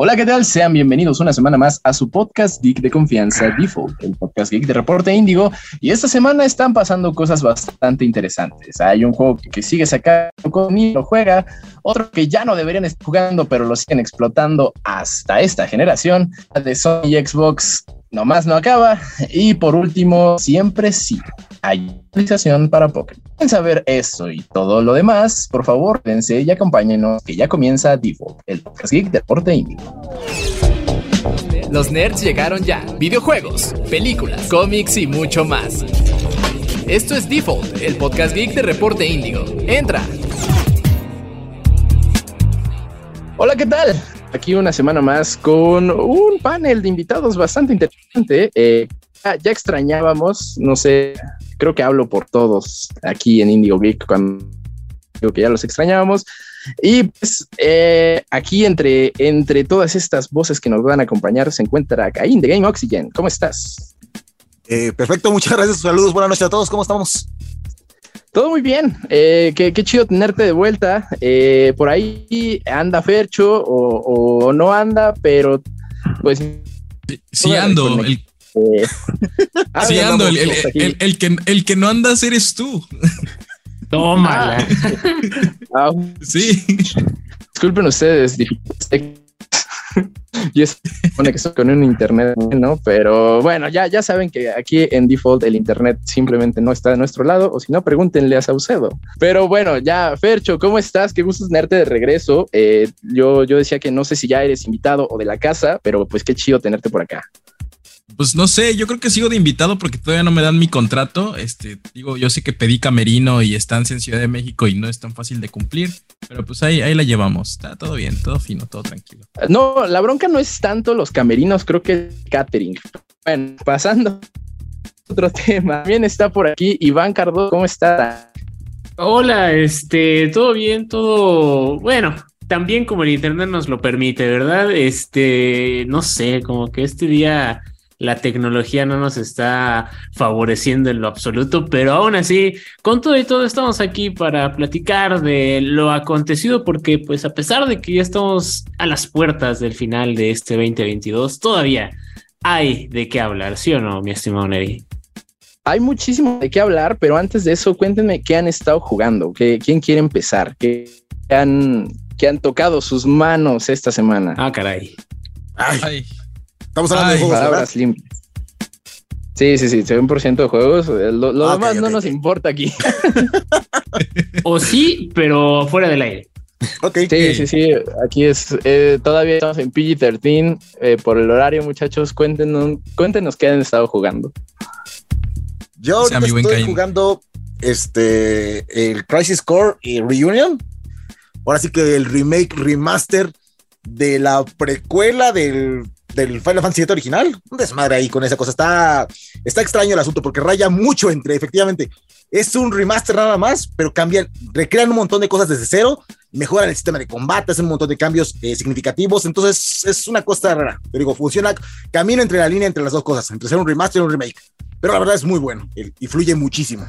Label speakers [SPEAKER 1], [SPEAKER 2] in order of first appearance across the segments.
[SPEAKER 1] Hola, ¿qué tal? Sean bienvenidos una semana más a su podcast Geek de confianza, Default, el podcast Geek de Reporte Índigo. Y esta semana están pasando cosas bastante interesantes. Hay un juego que sigue sacando con y lo juega, otro que ya no deberían estar jugando, pero lo siguen explotando hasta esta generación. De Sony y Xbox nomás no acaba. Y por último, siempre sí, hay actualización para Pokémon. Quieren saber eso y todo lo demás, por favor, dense y acompáñenos, que ya comienza Default, el podcast geek de Deporte Índigo.
[SPEAKER 2] Los nerds llegaron ya. Videojuegos, películas, cómics y mucho más. Esto es Default, el podcast geek de Reporte Índigo. Entra.
[SPEAKER 1] Hola, ¿qué tal? Aquí una semana más con un panel de invitados bastante interesante. Eh, ya extrañábamos, no sé, creo que hablo por todos aquí en Indigo Geek cuando digo que ya los extrañábamos. Y pues eh, aquí entre, entre todas estas voces que nos van a acompañar se encuentra Caín de Game Oxygen. ¿Cómo estás?
[SPEAKER 3] Eh, perfecto, muchas gracias. Saludos, buenas noches a todos. ¿Cómo estamos?
[SPEAKER 1] Todo muy bien. Eh, qué, qué, chido tenerte de vuelta. Eh, por ahí anda Fercho o, o, no anda, pero pues.
[SPEAKER 4] Sí, ando. El, eh, sí, ando. El, el, el, que, el que no andas eres tú.
[SPEAKER 1] Tómala. Ah. sí. Disculpen ustedes, y es conexión con un internet, ¿no? Pero bueno, ya, ya saben que aquí en default el internet simplemente no está de nuestro lado, o si no, pregúntenle a Saucedo. Pero bueno, ya, Fercho, ¿cómo estás? Qué gusto tenerte de regreso. Eh, yo, yo decía que no sé si ya eres invitado o de la casa, pero pues qué chido tenerte por acá.
[SPEAKER 4] Pues no sé, yo creo que sigo de invitado porque todavía no me dan mi contrato. Este, digo, yo sé que pedí camerino y estancia en Ciudad de México y no es tan fácil de cumplir, pero pues ahí, ahí la llevamos. Está todo bien, todo fino, todo tranquilo.
[SPEAKER 1] No, la bronca no es tanto los camerinos, creo que es catering. Bueno, pasando otro tema. También está por aquí Iván Cardo, ¿cómo está?
[SPEAKER 5] Hola, este, todo bien, todo bueno. También como el internet nos lo permite, ¿verdad? Este, no sé, como que este día la tecnología no nos está favoreciendo en lo absoluto, pero aún así, con todo y todo estamos aquí para platicar de lo acontecido, porque pues a pesar de que ya estamos a las puertas del final de este 2022, todavía hay de qué hablar, ¿sí o no, mi estimado Neri?
[SPEAKER 1] Hay muchísimo de qué hablar, pero antes de eso, cuéntenme qué han estado jugando, ¿Qué, quién quiere empezar, qué han, qué han tocado sus manos esta semana.
[SPEAKER 5] Ah, caray.
[SPEAKER 3] Ay. Ay. Estamos hablando Ay, de juegos, palabras limpias.
[SPEAKER 1] Sí, sí, sí, 100% de juegos. Lo, lo ah, demás okay, no okay. nos importa aquí.
[SPEAKER 5] o sí, pero fuera del aire.
[SPEAKER 1] Ok. Sí, sí, sí. Aquí es. Eh, todavía estamos en PG-13. Eh, por el horario, muchachos, cuéntenos, cuéntenos qué han estado jugando.
[SPEAKER 3] Yo o sea, estoy jugando este el Crisis Core y Reunion. Ahora sí que el remake, remaster de la precuela del del Final Fantasy VII original. Un desmadre ahí con esa cosa. Está, está extraño el asunto porque raya mucho entre, efectivamente, es un remaster nada más, pero cambian, recrean un montón de cosas desde cero, mejoran el sistema de combate, hacen un montón de cambios eh, significativos. Entonces es una cosa rara. Pero digo, funciona, camina entre la línea entre las dos cosas, entre ser un remaster y un remake. Pero la verdad es muy bueno y fluye muchísimo.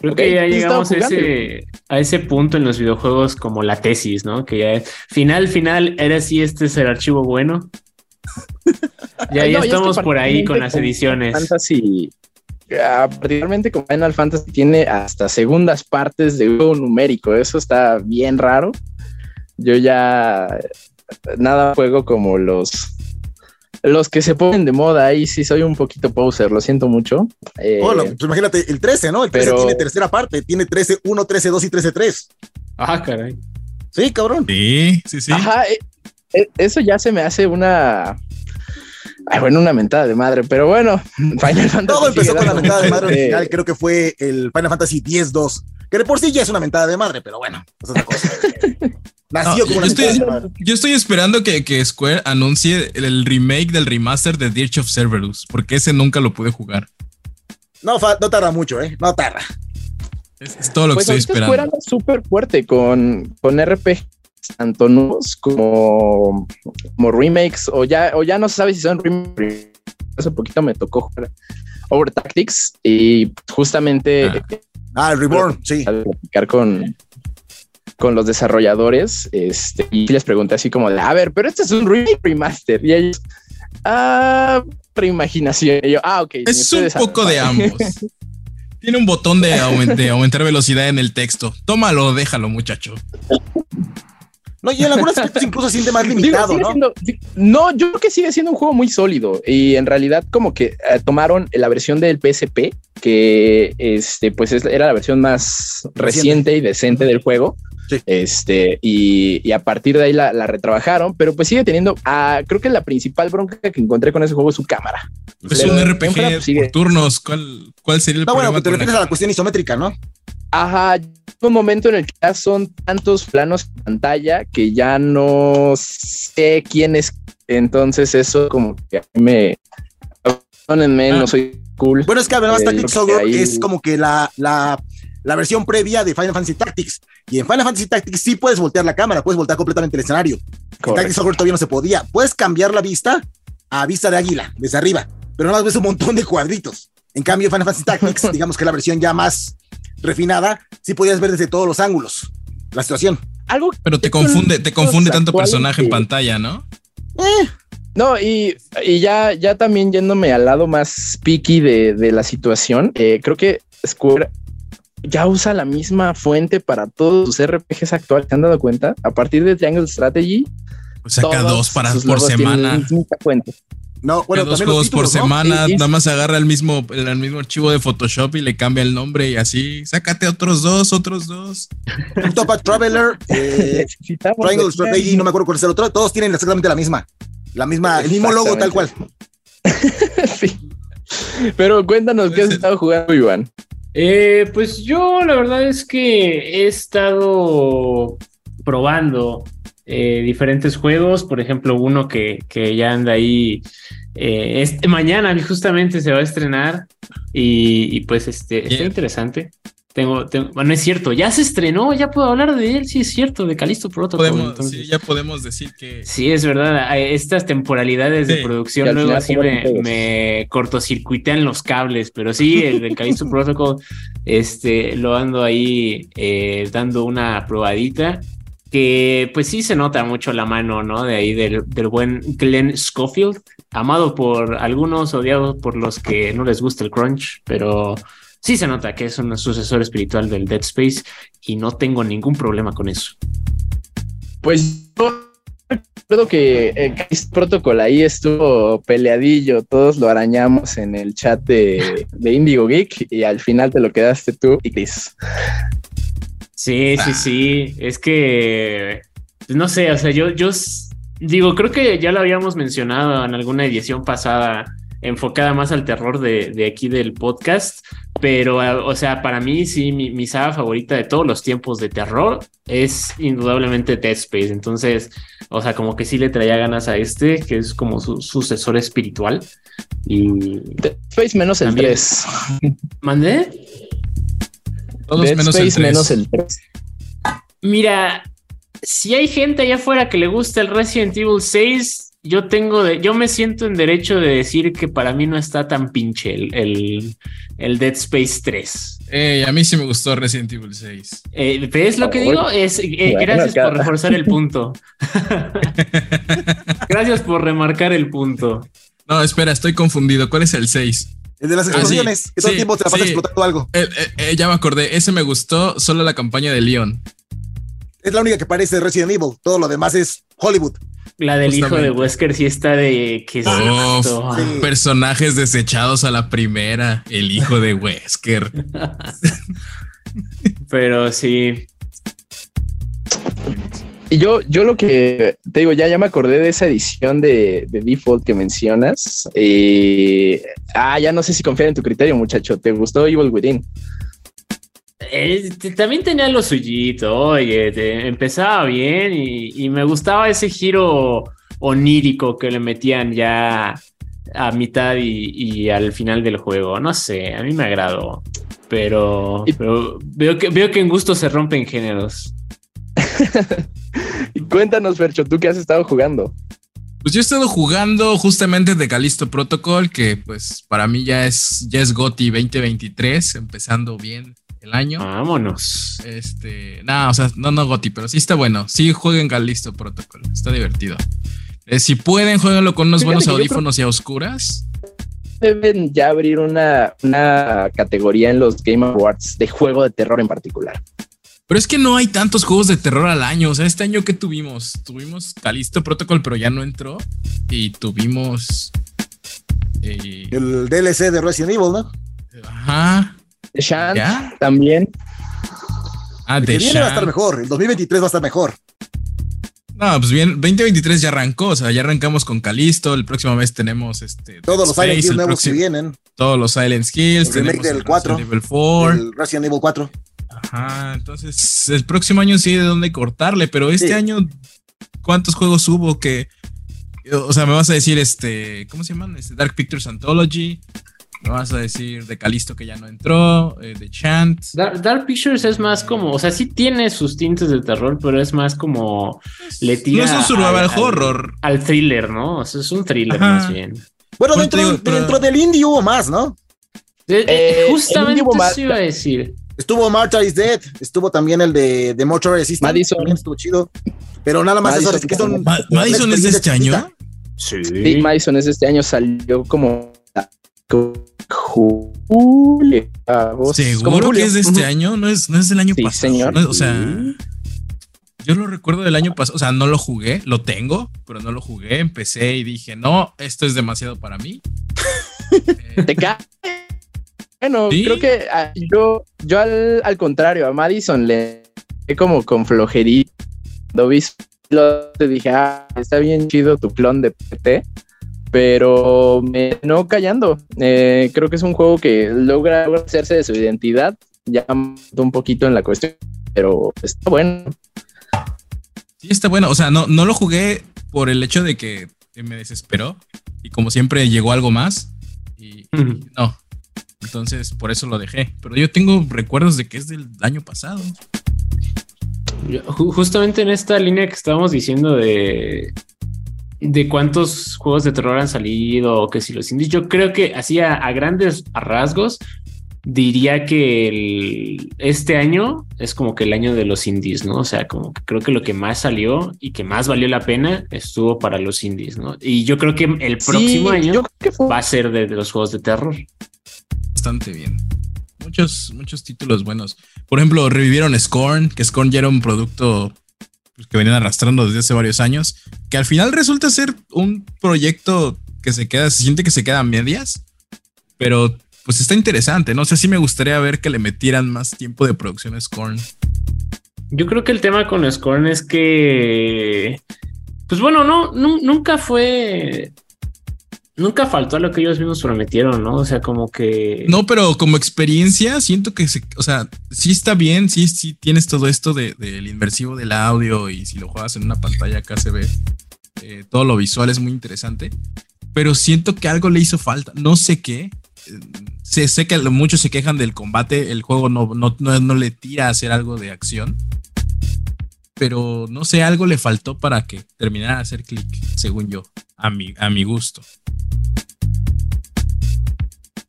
[SPEAKER 5] Creo okay, que ya llegamos a ese, a ese punto en los videojuegos como la tesis, ¿no? Que ya es final, final, era si este es el archivo bueno. ya, ya no, estamos es que por ahí con las ediciones.
[SPEAKER 1] Fantasy, particularmente como Final Fantasy tiene hasta segundas partes de juego numérico. Eso está bien raro. Yo ya nada juego como los los que se ponen de moda ahí sí soy un poquito poser, lo siento mucho.
[SPEAKER 3] Eh, oh, pues imagínate, el 13, ¿no? El 13 pero... tiene tercera parte, tiene 13, 1, 13, 2 y 13, 3.
[SPEAKER 5] Ah, caray.
[SPEAKER 3] Sí, cabrón.
[SPEAKER 4] Sí, sí, sí.
[SPEAKER 1] Ajá, eh, eh, eso ya se me hace una. Ay, bueno, una mentada de madre, pero bueno,
[SPEAKER 3] Final Fantasy. Todo empezó con la mentada de madre original, creo que fue el Final Fantasy X-2, que de por sí ya es una mentada de madre, pero bueno, es otra cosa.
[SPEAKER 4] Nació no, como yo, estoy, yo estoy esperando que, que, Square anuncie el remake del remaster de Dirge of Cerberus, porque ese nunca lo pude jugar.
[SPEAKER 3] No, no tarda mucho, ¿eh? No tarda.
[SPEAKER 4] Es, es todo lo pues que estoy esperando.
[SPEAKER 1] Square anda súper fuerte con, con RPG, tanto nuevos como, como remakes, o ya, o ya no se sabe si son remakes. Hace poquito me tocó jugar Over Tactics y justamente.
[SPEAKER 3] Ah, ah el Reborn, sí.
[SPEAKER 1] Platicar con con los desarrolladores este, y les pregunté así como de, a ver, pero este es un remaster. Y ellos, ah, reimaginación. Y yo, ah, ok.
[SPEAKER 4] Es un poco de ambos. Tiene un botón de, aumentar velocidad en el texto. Tómalo, déjalo, muchacho.
[SPEAKER 3] No, y en algunos aspectos incluso siente más limitado, ¿no?
[SPEAKER 1] no, yo creo que sigue siendo un juego muy sólido y en realidad como que eh, tomaron la versión del PSP, que este, pues era la versión más reciente y decente del juego este, y, a partir de ahí la, retrabajaron, pero pues sigue teniendo, ah, creo que la principal bronca que encontré con ese juego es su cámara.
[SPEAKER 4] Es un RPG pues, por turnos, ¿cuál, cuál sería el
[SPEAKER 3] no, bueno, te refieres a la cuestión isométrica, ¿no?
[SPEAKER 1] Ajá, un momento en el que ya son tantos planos en pantalla que ya no sé quién es. Entonces, eso como que a mí me. Perdónenme, no ah. soy cool.
[SPEAKER 3] Bueno, es que además eh, Tactics Ogre es como que la, la, la versión previa de Final Fantasy Tactics. Y en Final Fantasy Tactics sí puedes voltear la cámara, puedes voltear completamente el escenario. En Tactics Ogre todavía no se podía. Puedes cambiar la vista a vista de águila, desde arriba, pero nada más ves un montón de cuadritos. En cambio, Final Fantasy Tactics, digamos que la versión ya más refinada, sí podías ver desde todos los ángulos la situación.
[SPEAKER 4] Algo pero te confunde, te confunde tanto personaje en pantalla, ¿no?
[SPEAKER 1] Eh. No, y, ya, ya también yéndome al lado más picky de, la situación, eh, creo que Square ya usa la misma fuente para todos sus RPGs actuales. ¿Se han dado cuenta? A partir de Triangle Strategy,
[SPEAKER 4] pues saca dos para por semana.
[SPEAKER 3] No, bueno,
[SPEAKER 4] dos juegos por semana, nada más agarra el mismo, el, mismo archivo de Photoshop y le cambia el nombre y así, sácate otros dos, otros dos.
[SPEAKER 3] Top Traveler, eh, Triangle Strategy, no me acuerdo cuál es el otro, todos tienen exactamente la misma, la misma, el mismo logo tal cual.
[SPEAKER 1] sí. Pero cuéntanos qué has estado jugando, Iván.
[SPEAKER 5] Eh, pues yo la verdad es que he estado probando eh, diferentes juegos, por ejemplo, uno que, que ya anda ahí. Eh, este, mañana justamente se va a estrenar y, pues este, está interesante. Tengo, bueno, es cierto, ya se estrenó, ya puedo hablar de él, sí es cierto, de Calisto Protocol.
[SPEAKER 4] Podemos, sí, ya podemos decir que.
[SPEAKER 5] Sí, es verdad, estas temporalidades de producción luego así me, cortocircuitean los cables, pero sí, el del Calisto Protocol, este, lo ando ahí eh, dando una probadita que pues sí se nota mucho la mano, ¿no? De ahí del, del, buen Glenn Schofield, amado por algunos, odiado por los que no les gusta el crunch, pero sí se nota que es un sucesor espiritual del Dead Space y no tengo ningún problema con eso.
[SPEAKER 1] Pues yo recuerdo que el Protocol ahí estuvo peleadillo, todos lo arañamos en el chat de, de Indigo Geek y al final te lo quedaste tú y Chris.
[SPEAKER 5] Sí, sí, sí. Es que no sé, o sea, yo, yo digo, creo que ya lo habíamos mencionado en alguna edición pasada enfocada más al terror de, aquí del podcast, pero, o sea, para mí sí, mi, saga favorita de todos los tiempos de terror es indudablemente Dead Space, entonces, o sea, como que sí le traía ganas a este, que es como su sucesor espiritual. Y...
[SPEAKER 1] Dead Space menos el 3.
[SPEAKER 5] ¿Mandé?
[SPEAKER 4] Todos menos, el menos el 3.
[SPEAKER 5] Mira, si hay gente allá afuera que le gusta el Resident Evil 6, yo tengo de, yo me siento en derecho de decir que para mí no está tan pinche el, el, Dead Space 3.
[SPEAKER 4] a mí sí me gustó Resident Evil 6.
[SPEAKER 5] Eh, ¿Ves lo que digo? Es, eh, gracias por reforzar el punto. gracias por remarcar el punto.
[SPEAKER 4] No, espera, estoy confundido. ¿Cuál es el 6?
[SPEAKER 3] El de las ah, explosiones, que todo el tiempo te la pasa explotando algo.
[SPEAKER 4] Eh, ya me acordé, ese me gustó, solo la campaña de Leon.
[SPEAKER 3] Es la única que parece Resident Evil, todo lo demás es Hollywood.
[SPEAKER 5] La del hijo de Wesker sí está de que
[SPEAKER 4] personajes desechados a la primera, el hijo de Wesker.
[SPEAKER 5] Pero sí.
[SPEAKER 1] Y yo, yo lo que te digo, ya, ya me acordé de esa edición de, Default que mencionas. Eh, ah, ya no sé si confiar en tu criterio, muchacho. ¿Te gustó Evil Within?
[SPEAKER 5] También tenía lo suyito, oye, empezaba bien y, me gustaba ese giro onírico que le metían ya a mitad y, al final del juego. No sé, a mí me agradó, pero, veo, que, veo que en gusto se rompen géneros.
[SPEAKER 1] y cuéntanos, Fercho, ¿tú qué has estado jugando?
[SPEAKER 4] Pues yo he estado jugando justamente de Calisto Protocol, que pues para mí ya es, ya es GOTI 2023, empezando bien el año.
[SPEAKER 5] Vámonos.
[SPEAKER 4] Este, no, o sea, no, no Goti, pero sí está bueno. Sí jueguen Galisto Protocol, está divertido. Eh, si pueden, jueguenlo con unos buenos audífonos y a oscuras.
[SPEAKER 1] Deben ya abrir una, una categoría en los Game Awards de juego de terror en particular.
[SPEAKER 4] Pero es que no hay tantos juegos de terror al año. O sea, este año que tuvimos, tuvimos Calisto Protocol, pero ya no entró. Y tuvimos
[SPEAKER 3] eh, el DLC de Resident Evil, ¿no?
[SPEAKER 4] Ajá.
[SPEAKER 1] The también.
[SPEAKER 3] Ah, de viene va a estar mejor. El 2023 va a estar mejor.
[SPEAKER 4] No, pues bien, 2023 ya arrancó, o sea, ya arrancamos con Calisto, el próximo mes tenemos este
[SPEAKER 3] todos los Silent Hills nuevos que vienen.
[SPEAKER 4] Todos los Silent Hills,
[SPEAKER 3] el remake del 4,
[SPEAKER 4] Resident Evil 4,
[SPEAKER 3] el Resident Evil 4.
[SPEAKER 4] Ajá, entonces el próximo año sí de dónde cortarle, pero este año ¿cuántos juegos hubo que o sea, me vas a decir este, ¿cómo se llaman? Este Dark Pictures Anthology. Me vas a decir de Calisto que ya no entró, eh, de Chant.
[SPEAKER 5] Dark, Pictures es más como, o sea, sí tiene sus tintes de terror, pero es más como le tira.
[SPEAKER 4] No es un survival horror.
[SPEAKER 5] Al, thriller, ¿no? O sea, es un thriller más bien.
[SPEAKER 3] Bueno, dentro, dentro, del indie hubo más, ¿no?
[SPEAKER 5] Eh, justamente eso iba a decir.
[SPEAKER 3] Estuvo Martha is Dead, estuvo también el de, de Mortuary Assistant.
[SPEAKER 1] Madison.
[SPEAKER 3] estuvo chido. Pero nada más
[SPEAKER 4] Madison,
[SPEAKER 3] eso, que son.
[SPEAKER 4] Madison es de este año.
[SPEAKER 1] Sí. sí. Madison es de este año, salió como julio,
[SPEAKER 4] ¿Seguro que es de este año? ¿No es, no es del año sí, pasado? señor. o sea, yo lo recuerdo del año pasado. O sea, no lo jugué, lo tengo, pero no lo jugué. Empecé y dije, no, esto es demasiado para mí.
[SPEAKER 1] Te cae. Bueno, creo que ah, yo, yo al, al, contrario, a Madison le como con flojería. Lo vi, lo, te dije, ah, está bien chido tu clon de PT pero me no callando. Eh, creo que es un juego que logra, hacerse de su identidad, ya un poquito en la cuestión, pero está bueno.
[SPEAKER 4] Sí, está bueno. O sea, no, no lo jugué por el hecho de que me desesperó y como siempre llegó algo más y, no. Entonces, por eso lo dejé. Pero yo tengo recuerdos de que es del año pasado.
[SPEAKER 5] Justamente en esta línea que estábamos diciendo de de cuántos juegos de terror han salido o que si los indies, yo creo que así a, grandes rasgos diría que este año es como que el año de los indies, ¿no? O sea, como que creo que lo que más salió y que más valió la pena estuvo para los indies, ¿no? Y yo creo que el próximo año va a ser de, los juegos de terror.
[SPEAKER 4] Bastante bien. Muchos, muchos títulos buenos. Por ejemplo, revivieron Scorn, que Scorn ya era un producto que venían arrastrando desde hace varios años, que al final resulta ser un proyecto que se queda, se siente que se queda medias, pero pues está interesante, ¿no? sé si me gustaría ver que le metieran más tiempo de producción a Scorn.
[SPEAKER 5] Yo creo que el tema con Scorn es que, pues bueno, no, nunca fue nunca faltó a lo que ellos mismos prometieron, ¿no? O sea, como que.
[SPEAKER 4] No, pero como experiencia, siento que se, o sea, sí está bien, sí, sí tienes todo esto del de, inmersivo del audio y si lo juegas en una pantalla acá se ve eh, todo lo visual, es muy interesante. Pero siento que algo le hizo falta, no sé qué. Sé, sé que muchos se quejan del combate, el juego no, no, no, no le tira a hacer algo de acción pero no sé, algo le faltó para que terminara de hacer clic, según yo, a mi, a mi gusto.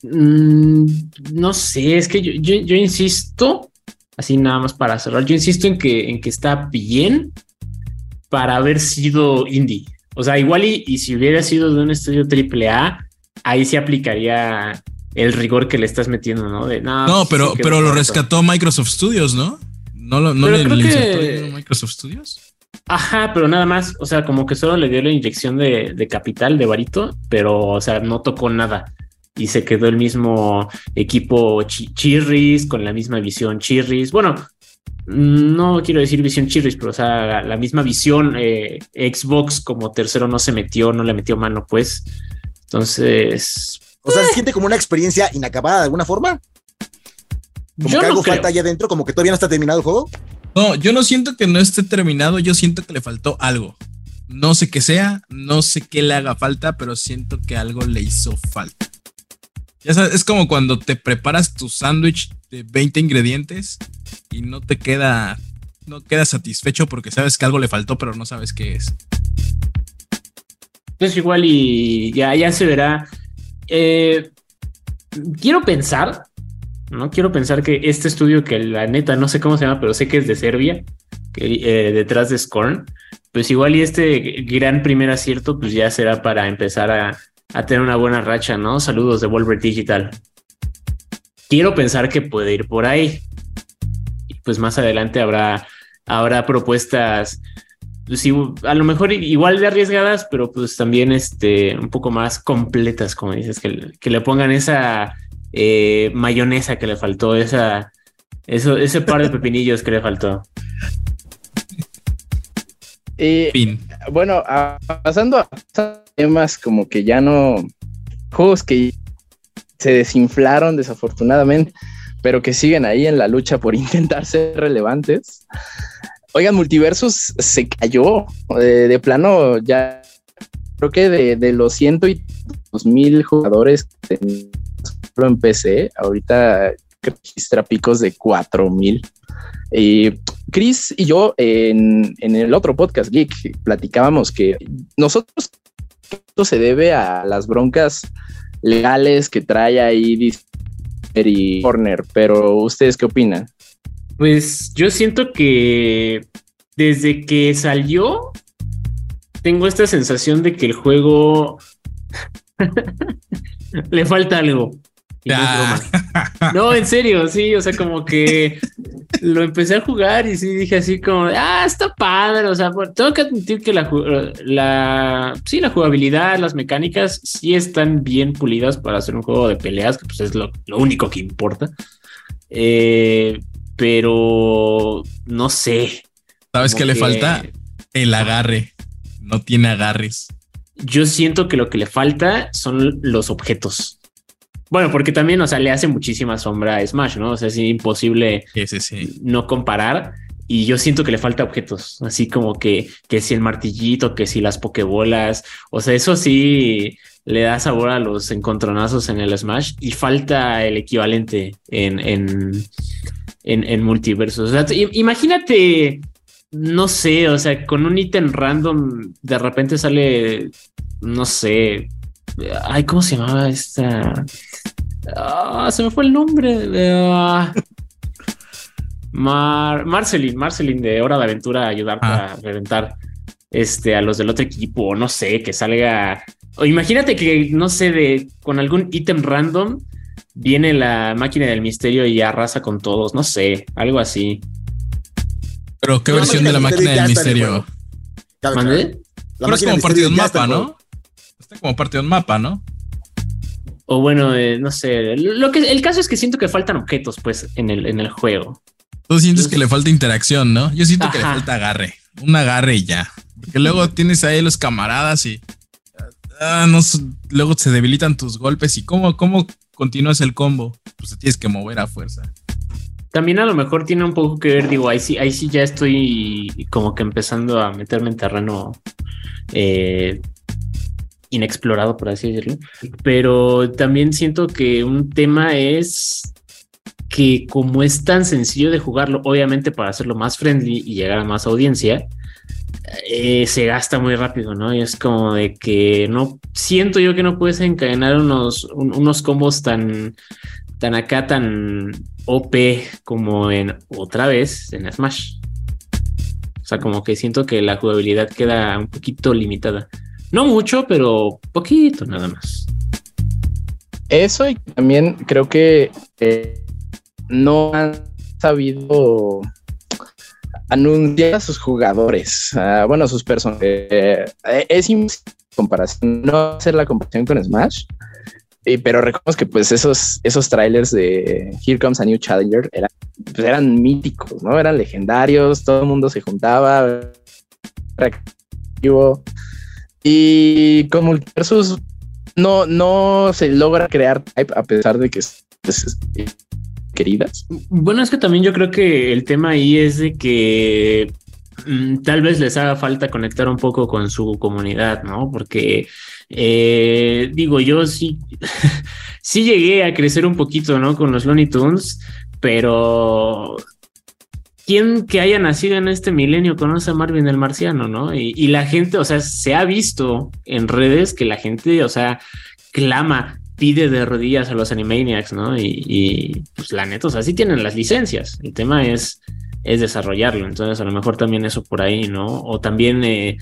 [SPEAKER 5] Mm, no sé, es que yo, insisto, así nada más para cerrar, yo insisto en que, en que está bien para haber sido indie. O sea, igual y, si hubiera sido de un estudio AAA, ahí se aplicaría el rigor que le estás metiendo, ¿no? De,
[SPEAKER 4] no, no pues pero, pero lo rescató Microsoft Studios, ¿no? ¿No, no le, le Microsoft Studios?
[SPEAKER 5] Ajá, pero nada más, o sea, como que solo le dio la inyección de, de capital de varito, pero, o sea, no tocó nada y se quedó el mismo equipo Chirris con la misma visión Chirris. Bueno, no quiero decir visión Chirris, pero o sea, la, misma visión eh, Xbox como tercero no se metió, no le metió mano, pues. Entonces.
[SPEAKER 3] O sea, ¿se siente como una experiencia inacabada de alguna forma? Como que algo falta allá adentro, como que todavía no está terminado el juego.
[SPEAKER 4] No, yo no siento que no esté terminado, yo siento que le faltó algo. No sé qué sea, no sé qué le haga falta, pero siento que algo le hizo falta. Ya sabes, es como cuando te preparas tu sándwich de 20 ingredientes y no te queda, no quedas satisfecho porque sabes que algo le faltó, pero no sabes qué es.
[SPEAKER 5] Pues igual y ya, ya se verá. Eh, quiero pensar ¿no? Quiero pensar que este estudio, que la neta no sé cómo se llama, pero sé que es de Serbia, que, eh, detrás de Scorn, pues igual y este gran primer acierto, pues ya será para empezar a, a tener una buena racha, ¿no? Saludos de Wolver Digital. Quiero pensar que puede ir por ahí. Y pues más adelante habrá, habrá propuestas pues, a lo mejor igual de arriesgadas, pero pues también este, un poco más completas, como dices, que, que le pongan esa eh, mayonesa que le faltó, esa, eso, ese par de pepinillos que le faltó.
[SPEAKER 1] Y bueno, pasando a temas como que ya no, juegos que se desinflaron desafortunadamente, pero que siguen ahí en la lucha por intentar ser relevantes. Oigan, Multiversus se cayó de, plano ya. Creo que de, los ciento y dos mil jugadores en PC, ahorita registra picos de cuatro mil. Y Chris y yo en, el otro podcast Geek platicábamos que nosotros esto se debe a las broncas legales que trae ahí y Corner, pero ¿ustedes qué opinan?
[SPEAKER 5] Pues yo siento que desde que salió, tengo esta sensación de que el juego le falta algo. No, en serio, sí, o sea, como que lo empecé a jugar y sí dije así como, ah, está padre, o sea, tengo que admitir que la, la, sí, la jugabilidad, las mecánicas sí están bien pulidas para hacer un juego de peleas, que pues es lo, lo único que importa. Eh, pero no sé.
[SPEAKER 4] ¿Sabes qué le falta? El agarre. No tiene agarres.
[SPEAKER 5] Yo siento que lo que le falta son los objetos. Bueno, porque también, o sea, le hace muchísima sombra a Smash, ¿no? O sea, es imposible no comparar. Y yo siento que le falta objetos, así como que, que si el martillito, que si las pokebolas, o sea, eso sí le da sabor a los encontronazos en el Smash y falta el equivalente en, en, en, multiversos. imagínate, no sé, o sea, con un ítem random, de repente sale, no sé, ay, ¿cómo se llamaba esta? Ah, se me fue el nombre. Ah. Mar Marcelin, Marcelin de Hora de Aventura ayudarte ah. a reventar este, a los del otro equipo, o no sé, que salga. O imagínate que, no sé, de con algún ítem random viene la máquina del misterio y arrasa con todos, no sé, algo así.
[SPEAKER 4] Pero qué versión de la máquina del misterio. ¿Mandé? Pero es como parte de un mapa, ¿no? Está como parte de un mapa, ¿no?
[SPEAKER 5] O bueno, eh, no sé. Lo que el caso es que siento que faltan objetos, pues, en el, en el juego.
[SPEAKER 4] Tú sientes que le falta interacción, ¿no? Yo siento que le falta agarre. Un agarre y ya. Porque luego tienes ahí los camaradas y ah, no, luego se debilitan tus golpes y cómo, cómo continúas el combo, pues te tienes que mover a fuerza.
[SPEAKER 5] También a lo mejor tiene un poco que ver, digo, ahí sí, ahí sí ya estoy como que empezando a meterme en terreno eh, inexplorado, por así decirlo. Pero también siento que un tema es que como es tan sencillo de jugarlo, obviamente para hacerlo más friendly y llegar a más audiencia, eh, se gasta muy rápido, ¿no? Y es como de que no siento yo que no puedes encadenar unos, unos combos tan, tan acá, tan OP como en otra vez en Smash. O sea, como que siento que la jugabilidad queda un poquito limitada. No mucho, pero poquito nada más.
[SPEAKER 1] Eso y también creo que eh, no han sabido anunciar a sus jugadores, bueno, a sus personas. Eh, es comparación, no hacer la comparación con Smash, pero reconozco que pues esos, esos trailers de Here Comes a New Challenger eran, pues, eran míticos, ¿no? Eran legendarios, todo el mundo se juntaba, y con Multiversus no, no se logra crear type a pesar de que es, queridas.
[SPEAKER 5] Bueno, es que también yo creo que el tema ahí es de que mm, tal vez les haga falta conectar un poco con su comunidad, ¿no? Porque eh, digo, yo sí, sí llegué a crecer un poquito, ¿no? Con los Looney Tunes, pero ¿quién que haya nacido en este milenio conoce a Marvin el Marciano, ¿no? Y, la gente, o sea, se ha visto en redes que la gente, o sea, clama pide de rodillas a los Animaniacs, ¿no? Y, pues la neta, o sea, sí tienen las licencias. El tema es, es desarrollarlo. Entonces, a lo mejor también eso por ahí, ¿no? O también, eh,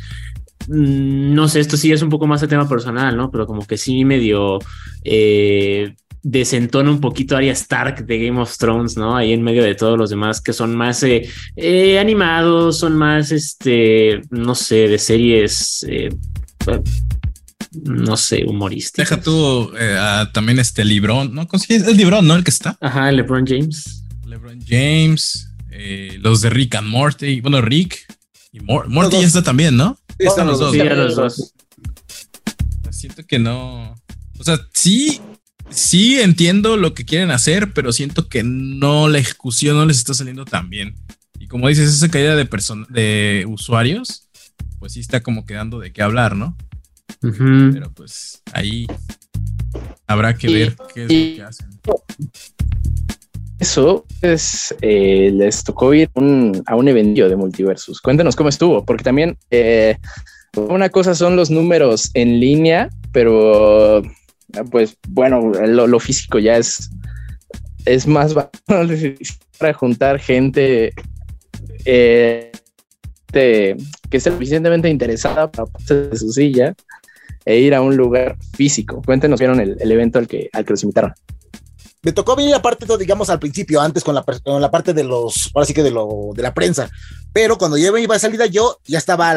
[SPEAKER 5] mm, no sé, esto sí es un poco más de tema personal, ¿no? Pero como que sí medio eh, desentona un poquito Arya Stark de Game of Thrones, ¿no? Ahí en medio de todos los demás que son más eh, eh, animados, son más, este, no sé, de series, eh, no sé, humorísticas.
[SPEAKER 4] Deja tú también este Librón, ¿no? Es el Librón, ¿no? El que está.
[SPEAKER 5] Ajá, LeBron James.
[SPEAKER 4] LeBron James, los de Rick and Morty, bueno, Rick y Morty ya está también, ¿no?
[SPEAKER 5] están los dos. Sí, los dos.
[SPEAKER 4] Siento que no. O sea, sí sí entiendo lo que quieren hacer, pero siento que no la ejecución no les está saliendo tan bien. Y como dices, esa caída de, de usuarios, pues sí está como quedando de qué hablar, ¿no? Pero pues ahí habrá que ver qué es lo que hacen.
[SPEAKER 1] Eso es, eh, les tocó ir a un evento de multiversus. Cuéntanos cómo estuvo, porque también eh, una cosa son los números en línea, pero pues bueno, lo, físico ya es, es más para juntar gente eh, que esté suficientemente interesada para pasar de su silla e ir a un lugar físico. Cuéntenos, vieron el, evento al que, al que los invitaron.
[SPEAKER 3] Me tocó venir la parte, digamos, al principio, antes con la, con la parte de los, ahora sí que de, lo, de la prensa, pero cuando yo iba a salida yo, ya estaba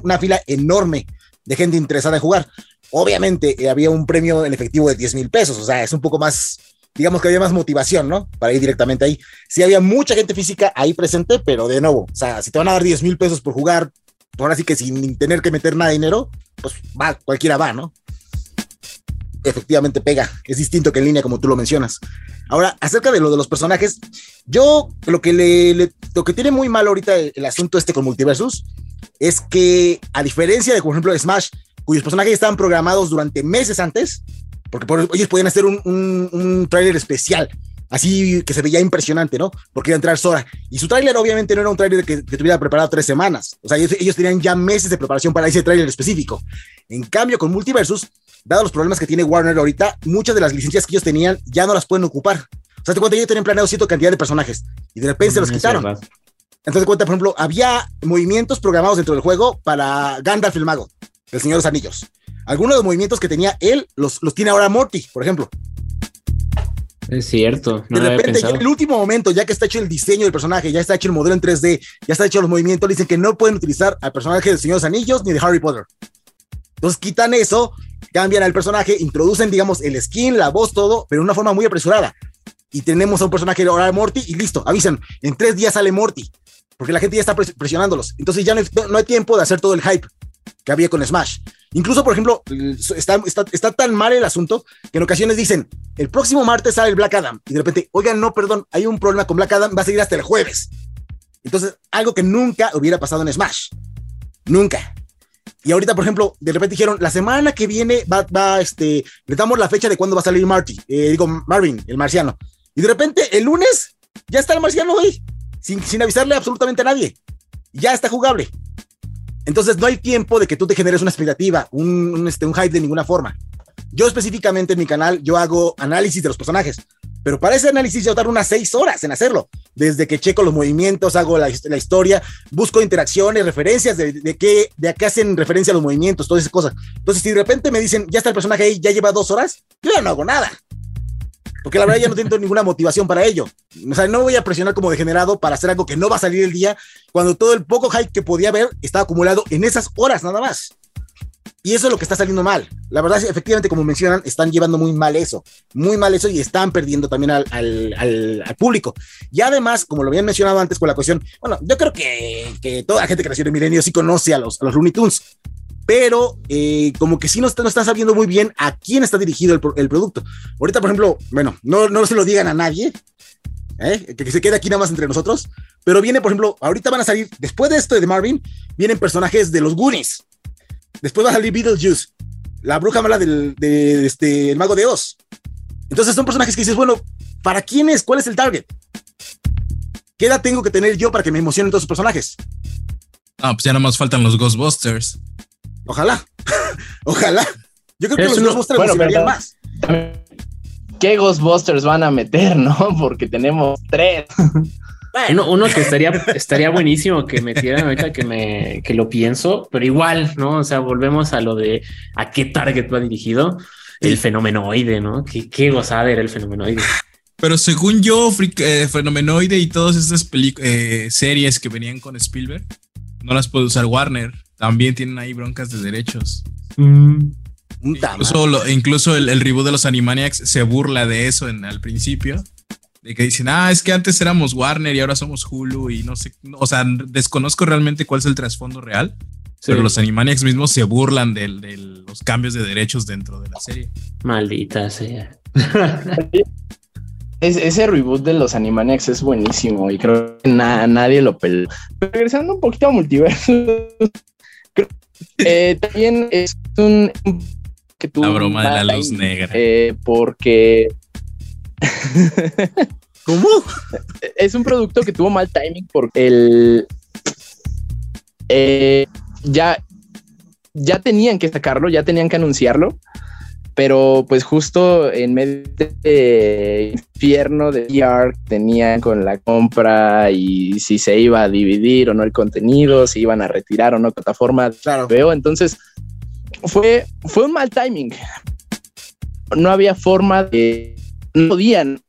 [SPEAKER 3] una fila enorme de gente interesada en jugar. Obviamente eh, había un premio en efectivo de 10 mil pesos, o sea, es un poco más, digamos que había más motivación, ¿no? Para ir directamente ahí. Sí había mucha gente física ahí presente, pero de nuevo, o sea, si te van a dar 10 mil pesos por jugar, pues ahora sí que sin tener que meter nada de dinero, pues va, cualquiera va, ¿no? Efectivamente pega, es distinto que en línea como tú lo mencionas. Ahora, acerca de lo de los personajes, yo lo que le, lo que tiene muy mal ahorita el, el asunto este con Multiversus es que a diferencia de por ejemplo Smash, cuyos personajes estaban programados durante meses antes, porque ellos podían hacer un, un, tráiler especial, así que se veía impresionante, ¿no? Porque iba a entrar Sora. Y su tráiler obviamente no era un tráiler que, que, tuviera preparado tres semanas. O sea, ellos, tenían ya meses de preparación para ese tráiler específico. En cambio, con Multiversus, dado los problemas que tiene Warner ahorita, muchas de las licencias que ellos tenían ya no las pueden ocupar. O sea, te cuenta, ellos tenían planeado cierta cantidad de personajes y de repente se los mm, quitaron. Entonces, cuenta, por ejemplo, había movimientos programados dentro del juego para Gandalf el Mago. El Señor de los Anillos. Algunos de los movimientos que tenía él los, los tiene ahora Morty, por ejemplo.
[SPEAKER 5] Es cierto.
[SPEAKER 3] de repente, en el último momento, ya que está hecho el diseño del personaje, ya está hecho el modelo en 3D, ya está hecho los movimientos, dicen que no pueden utilizar al personaje del Señor de los Anillos ni de Harry Potter. Entonces quitan eso, cambian al personaje, introducen, digamos, el skin, la voz, todo, pero de una forma muy apresurada. Y tenemos a un personaje ahora Morty y listo, avisan, en tres días sale Morty, porque la gente ya está presionándolos. Entonces ya no hay tiempo de hacer todo el hype que había con Smash. Incluso, por ejemplo, está, tan mal el asunto que en ocasiones dicen, el próximo martes sale el Black Adam. Y de repente, oigan, no, perdón, hay un problema con Black Adam, va a seguir hasta el jueves. Entonces, algo que nunca hubiera pasado en Smash. Nunca. Y ahorita, por ejemplo, de repente dijeron, la semana que viene va, va este, le damos la fecha de cuándo va a salir Marty, eh, digo, Marvin, el marciano. Y de repente, el lunes, ya está el marciano ahí, sin, sin avisarle absolutamente a nadie. Ya está jugable. Entonces no hay tiempo de que tú te generes una expectativa, un, este, un hype de ninguna forma. Yo específicamente en mi canal, yo hago análisis de los personajes, pero para ese análisis yo tardo unas seis horas en hacerlo. Desde que checo los movimientos, hago la, historia, busco interacciones, referencias de, de, qué, de a qué hacen referencia a los movimientos, todas esas cosas. Entonces, si de repente me dicen, ya está el personaje ahí, ya lleva dos horas, yo ya no hago nada porque la verdad ya no tengo ninguna motivación para ello. O sea, no voy a presionar como degenerado para hacer algo que no va a salir el día, cuando todo el poco hype que podía haber está acumulado en esas horas nada más. Y eso es lo que está saliendo mal. La verdad, efectivamente, como mencionan, están llevando muy mal eso, muy mal eso y están perdiendo también al, al, al, público. Y además, como lo habían mencionado antes con la cuestión, bueno, yo creo que, que toda la gente que nació en Milenio sí conoce a los, a los Looney Tunes, pero eh, como que sí no está, no está sabiendo muy bien a quién está dirigido el, producto. Ahorita, por ejemplo, bueno, no, no se lo digan a nadie, ¿eh? que, se quede aquí nada más entre nosotros, pero viene, por ejemplo, ahorita van a salir, después de esto de Marvin, vienen personajes de los Goonies. Después va a salir Beetlejuice, la bruja mala del de, este, el mago de Oz. Entonces son personajes que dices, bueno, ¿para quién es? ¿Cuál es el target? ¿Qué edad tengo que tener yo para que me emocionen todos los personajes?
[SPEAKER 4] Ah, pues ya nada más faltan los Ghostbusters.
[SPEAKER 3] Ojalá. Ojalá. Yo creo que los Ghostbusters bueno, más.
[SPEAKER 1] ¿Qué Ghostbusters van a meter, no? Porque tenemos tres.
[SPEAKER 5] Bueno, uno que estaría, estaría buenísimo que metieran ahorita que me que lo pienso, pero igual, ¿no? O sea, volvemos a lo de a qué target va dirigido el fenomenoide, ¿no? Qué, qué gozada era el fenomenoide.
[SPEAKER 4] Pero según yo, eh, Fenomenoide y todas estas eh, series que venían con Spielberg, no las puede usar Warner. También tienen ahí broncas de derechos. Mm. Incluso, incluso el, reboot de los Animaniacs se burla de eso en, al principio. De que dicen, ah, es que antes éramos Warner y ahora somos Hulu y no sé, o sea, desconozco realmente cuál es el trasfondo real, pero los Animaniacs mismos se burlan de, los cambios de derechos dentro de la serie.
[SPEAKER 5] Maldita sea.
[SPEAKER 1] ese reboot de los Animaniacs es buenísimo y creo que nadie lo peló. regresando un poquito a multiverso, eh, también es un
[SPEAKER 4] que tuvo la broma de la luz negra.
[SPEAKER 1] Eh, porque
[SPEAKER 3] ¿Cómo?
[SPEAKER 1] Es un producto que tuvo mal timing porque el eh, ya ya tenían que sacarlo, ya tenían que anunciarlo pero pues justo en medio de infierno de VR tenían con la compra y si se iba a dividir o no el contenido, si iban a retirar o no plataforma, claro. veo, entonces fue, fue un mal timing. No había forma de, no podían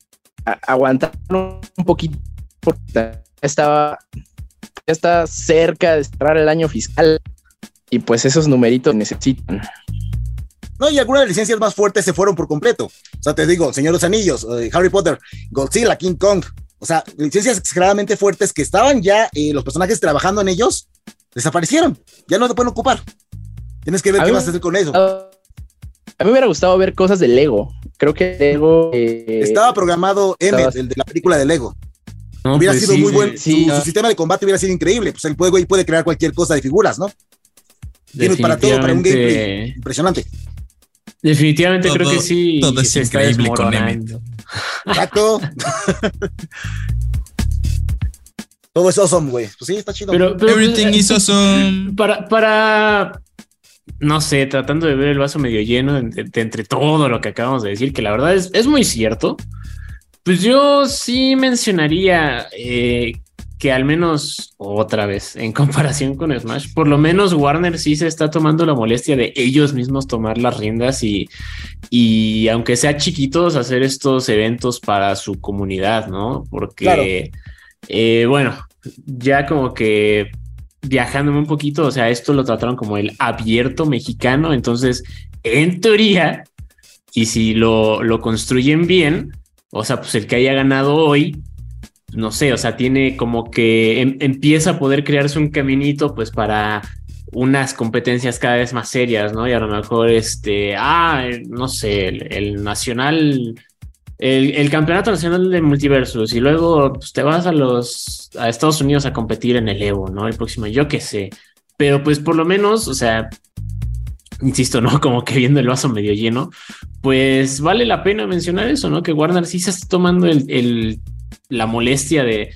[SPEAKER 1] aguantar un poquito porque estaba, ya está cerca de cerrar el año fiscal y pues esos numeritos necesitan.
[SPEAKER 3] No, y algunas licencias más fuertes se fueron por completo. O sea, te digo, Señor los Anillos, eh, Harry Potter, Godzilla, King Kong. O sea, licencias exageradamente fuertes que estaban ya eh, los personajes trabajando en ellos, desaparecieron. Ya no te pueden ocupar. Tienes que ver qué vas a hacer con eso.
[SPEAKER 1] a mí me hubiera gustado ver cosas de Lego. Creo que Lego.
[SPEAKER 3] Eh, Estaba programado M, el de la película de Lego. hubiera pues sido muy bueno. su, sistema de combate hubiera sido increíble. Pues el juego puede crear cualquier cosa de figuras, ¿no? Tiene para todo, para un gameplay impresionante.
[SPEAKER 5] Definitivamente creo que sí.
[SPEAKER 4] Todo es increíble con Emmett.
[SPEAKER 3] Todo es awesome, güey. Pues sí, está chido.
[SPEAKER 4] Pero, Everything eh, is awesome.
[SPEAKER 5] Para, para, no sé, tratando de ver el vaso medio lleno de, entre todo lo que acabamos de decir, que la verdad es, es muy cierto. Pues yo sí mencionaría eh, que al menos otra vez, en comparación con Smash, por lo menos Warner sí se está tomando la molestia de ellos mismos tomar las riendas y, y aunque sea chiquitos, hacer estos eventos para su comunidad, ¿no? Porque, eh, bueno, ya como que viajándome un poquito, o sea, esto lo trataron como el abierto mexicano, entonces, en teoría, y si lo, lo construyen bien, o sea, pues el que haya ganado hoy no sé, o sea, tiene como que em, empieza a poder crearse un caminito pues para unas competencias cada vez más serias, ¿no? Y a lo mejor este, ah, no sé, el, nacional, el, campeonato nacional de multiversos y luego pues, te vas a los, a Estados Unidos a competir en el Evo, ¿no? El próximo, yo qué sé, pero pues por lo menos, o sea, insisto, ¿no? Como que viendo el vaso medio lleno, pues vale la pena mencionar eso, ¿no? Que Warner sí se está tomando el la molestia de,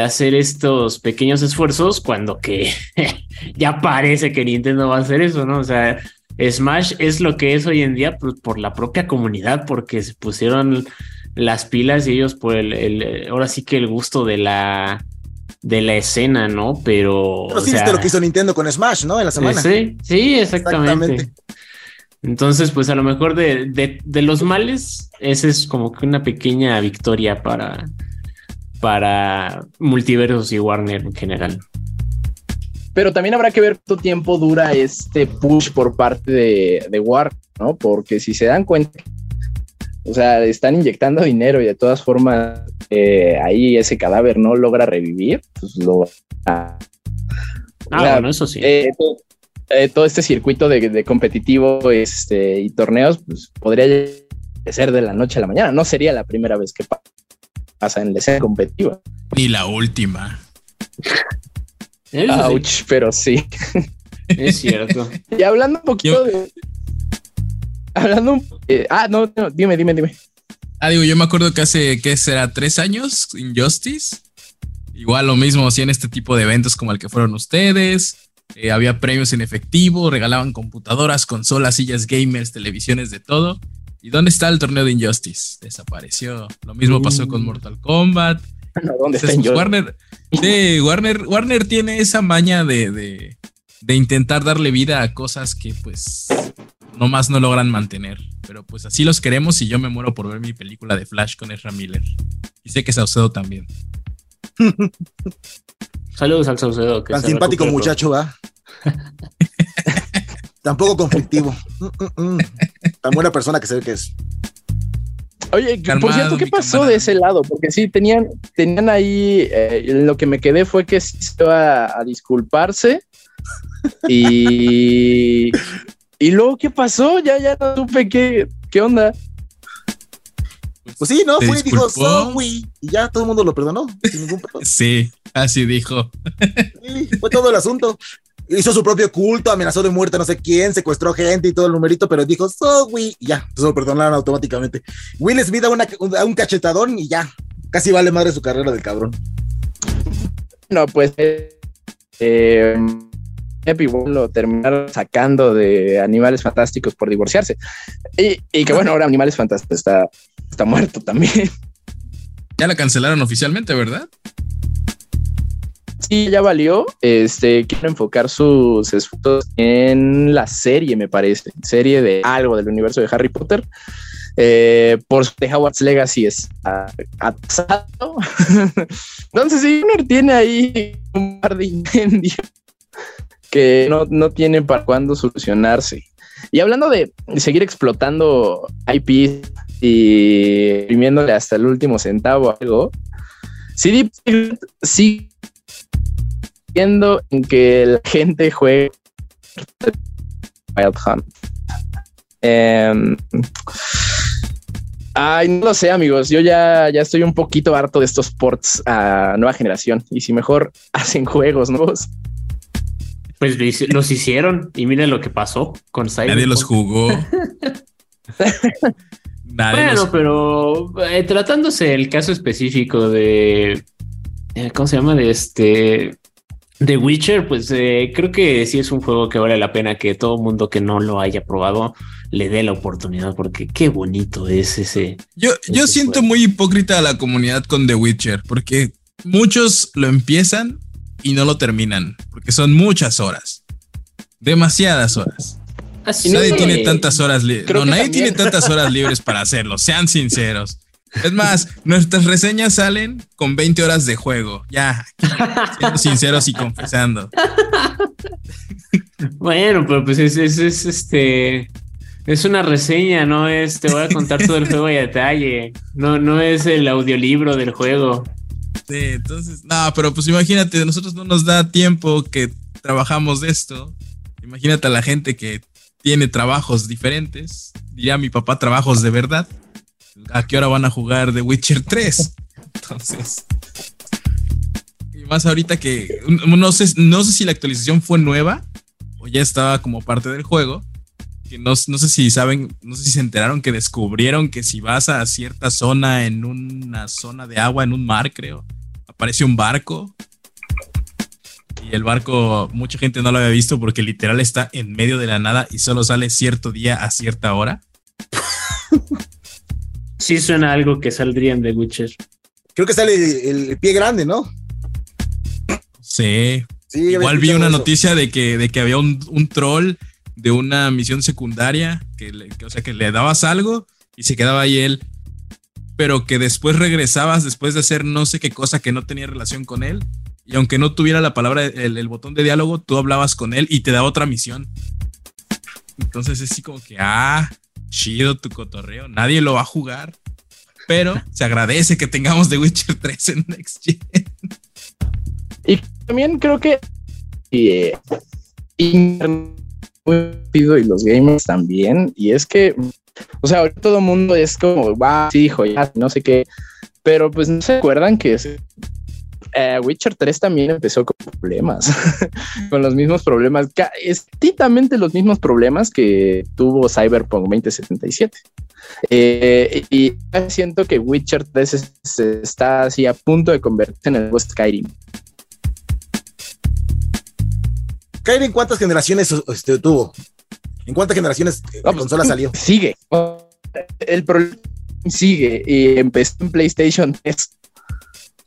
[SPEAKER 5] hacer estos pequeños esfuerzos cuando que ya parece que Nintendo va a hacer eso, ¿no? O sea, Smash es lo que es hoy en día por, por la propia comunidad, porque se pusieron las pilas y ellos por el, ahora sí que el gusto de la de la escena, ¿no? Pero.
[SPEAKER 3] Pero sí viste lo que hizo Nintendo con Smash, ¿no? En la semana.
[SPEAKER 5] Sí, sí, exactamente. Entonces, pues a lo mejor de, de, de los males, esa es como que una pequeña victoria para, para multiversos y Warner en general.
[SPEAKER 1] Pero también habrá que ver cuánto tiempo dura este push por parte de, de Warner, ¿no? Porque si se dan cuenta, o sea, están inyectando dinero y de todas formas eh, ahí ese cadáver no logra revivir, pues lo...
[SPEAKER 5] Ah, bueno, eso sí.
[SPEAKER 1] Eh, eh, todo, este circuito de, de, competitivo este, y torneos, pues podría ser de la noche a la mañana. No sería la primera vez que pasa pasa en la escena competitiva.
[SPEAKER 4] Ni la última.
[SPEAKER 1] Ouch, pero sí.
[SPEAKER 5] Es cierto.
[SPEAKER 1] y hablando un poquito de. Hablando un. Eh, ah, no, no, dime, dime, dime.
[SPEAKER 4] Ah, digo, yo me acuerdo que hace, ¿qué será? ¿Tres años? Injustice. Igual lo mismo hacían este tipo de eventos como el que fueron ustedes. Eh, había premios en efectivo, regalaban computadoras, consolas, sillas gamers, televisiones, de todo ¿Y dónde está el torneo de Injustice? Desapareció. Lo mismo pasó con mm. Mortal Kombat.
[SPEAKER 1] ¿Dónde está
[SPEAKER 4] Warner, sí, Warner, Warner tiene esa maña de, de, de, intentar darle vida a cosas que pues nomás no logran mantener. Pero pues así los queremos y yo me muero por ver mi película de Flash con Ezra Miller. Y sé que Saucedo también.
[SPEAKER 5] Saludos al Saucedo.
[SPEAKER 3] Tan simpático muchacho, va. Tampoco conflictivo. Mm, mm, mm. Tan buena persona que se ve que es.
[SPEAKER 1] Oye, por cierto, ¿qué pasó de ese lado? Porque sí, tenían, tenían ahí, eh, lo que me quedé fue que se iba a, disculparse y, y luego, ¿qué pasó? Ya, ya no supe qué, qué onda.
[SPEAKER 3] Pues sí, ¿no? Fue y dijo, y ya todo el mundo lo perdonó, sin ningún
[SPEAKER 4] Sí, así dijo.
[SPEAKER 3] Sí, fue todo el asunto hizo su propio culto, amenazó de muerte no sé quién, secuestró gente y todo el numerito, pero dijo, so, y ya, se lo perdonaron automáticamente. Will Smith da un cachetadón y ya, casi vale madre su carrera del cabrón.
[SPEAKER 1] No, pues eh, Epi lo terminaron sacando de Animales Fantásticos por divorciarse. Y, y que bueno, ahora Animales Fantásticos está, está muerto también.
[SPEAKER 4] Ya la cancelaron oficialmente, ¿verdad?
[SPEAKER 1] Sí, ya valió. Este, quiero enfocar sus esfuerzos en la serie, me parece. Serie de algo del universo de Harry Potter. Eh, por de Howard's Legacy es atrasado. Entonces, sí, tiene ahí un par de incendios que no, no tiene para cuándo solucionarse. Y hablando de seguir explotando IP y imprimiéndole hasta el último centavo algo, CD sí en que la gente juegue Wild Hunt. Em, ay, no lo sé, amigos. Yo ya, ya estoy un poquito harto de estos ports a nueva generación. Y si mejor hacen juegos nuevos.
[SPEAKER 5] Pues los hicieron y miren lo que pasó con
[SPEAKER 4] Cyberpunk. Nadie los jugó.
[SPEAKER 5] bueno, pero eh, tratándose el caso específico de eh, ¿cómo se llama? De este The Witcher, pues eh, creo que sí es un juego que vale la pena que todo mundo que no lo haya probado le dé la oportunidad, porque qué bonito es ese.
[SPEAKER 4] Yo, yo siento muy hipócrita a la comunidad con The Witcher, porque muchos lo empiezan y no lo terminan, porque son muchas horas, demasiadas horas. Así nadie tiene tantas horas libres. No, nadie tiene tantas horas libres para hacerlo, sean sinceros. Es más, nuestras reseñas salen con 20 horas de juego. Ya, siendo sinceros y confesando.
[SPEAKER 5] Bueno, pero pues es, este. Es una reseña, no es. Te voy a contar todo el juego a detalle. No, no es el audiolibro del juego.
[SPEAKER 4] Sí, entonces, no, pero pues imagínate, nosotros no nos da tiempo que trabajamos de esto. Imagínate a la gente que tiene trabajos diferentes. Diría mi papá, trabajos de verdad a qué hora van a jugar The Witcher 3. Entonces. Y más ahorita que no sé, no sé si la actualización fue nueva o ya estaba como parte del juego. Que no, no sé si saben, no sé si se enteraron que descubrieron que si vas a cierta zona en una zona de agua, en un mar, creo, aparece un barco. Y el barco, mucha gente no lo había visto porque literal está en medio de la nada y solo sale cierto día a cierta hora.
[SPEAKER 5] Sí suena algo que saldría en The Witcher.
[SPEAKER 3] Creo que sale el, pie grande, ¿no?
[SPEAKER 4] Sí. Igual vi una noticia de que, de que había un, troll de una misión secundaria, que, o sea, que le dabas algo y se quedaba ahí él, pero que después regresabas después de hacer no sé qué cosa que no tenía relación con él, y aunque no tuviera la palabra, el, el botón de diálogo, tú hablabas con él y te da otra misión. Entonces es así como que, ah, chido tu cotorreo, nadie lo va a jugar, pero se agradece que tengamos The Witcher 3 en Next Gen.
[SPEAKER 1] Y también creo que y, y los gamers también, y es que, o sea, ahorita todo el mundo es como, va, sí, hijo, ya, no sé qué, pero pues no se acuerdan que eh, Witcher 3 también empezó con problemas, con los mismos problemas, estrictamente los mismos problemas que tuvo Cyberpunk 2077. Eh, y siento que Witcher 3 está así a punto de convertirse en el nuevo Skyrim.
[SPEAKER 3] Skyrim, ¿cuántas generaciones este, tuvo? ¿En cuántas generaciones la pues, consola salió?
[SPEAKER 1] Sigue. el problema sigue y empezó en PlayStation 3.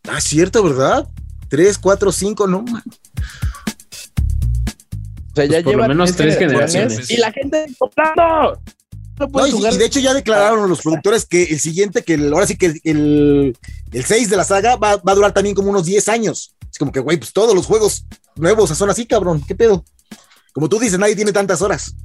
[SPEAKER 3] Ah, cierto, ¿verdad? 3, 4, 5, no man.
[SPEAKER 1] O sea, ya
[SPEAKER 5] Pues por lo
[SPEAKER 1] lleva
[SPEAKER 5] menos tres generaciones.
[SPEAKER 1] Y la gente comprando. No
[SPEAKER 3] No,
[SPEAKER 1] puede
[SPEAKER 3] y,
[SPEAKER 1] jugar.
[SPEAKER 3] y de hecho ya declararon los productores que el siguiente, que el- ahora sí que el, el 6 de la saga va, va a durar también como unos 10 años. Es como que, güey, pues todos los juegos nuevos son así, cabrón. ¿Qué pedo? Como tú dices, nadie tiene tantas horas.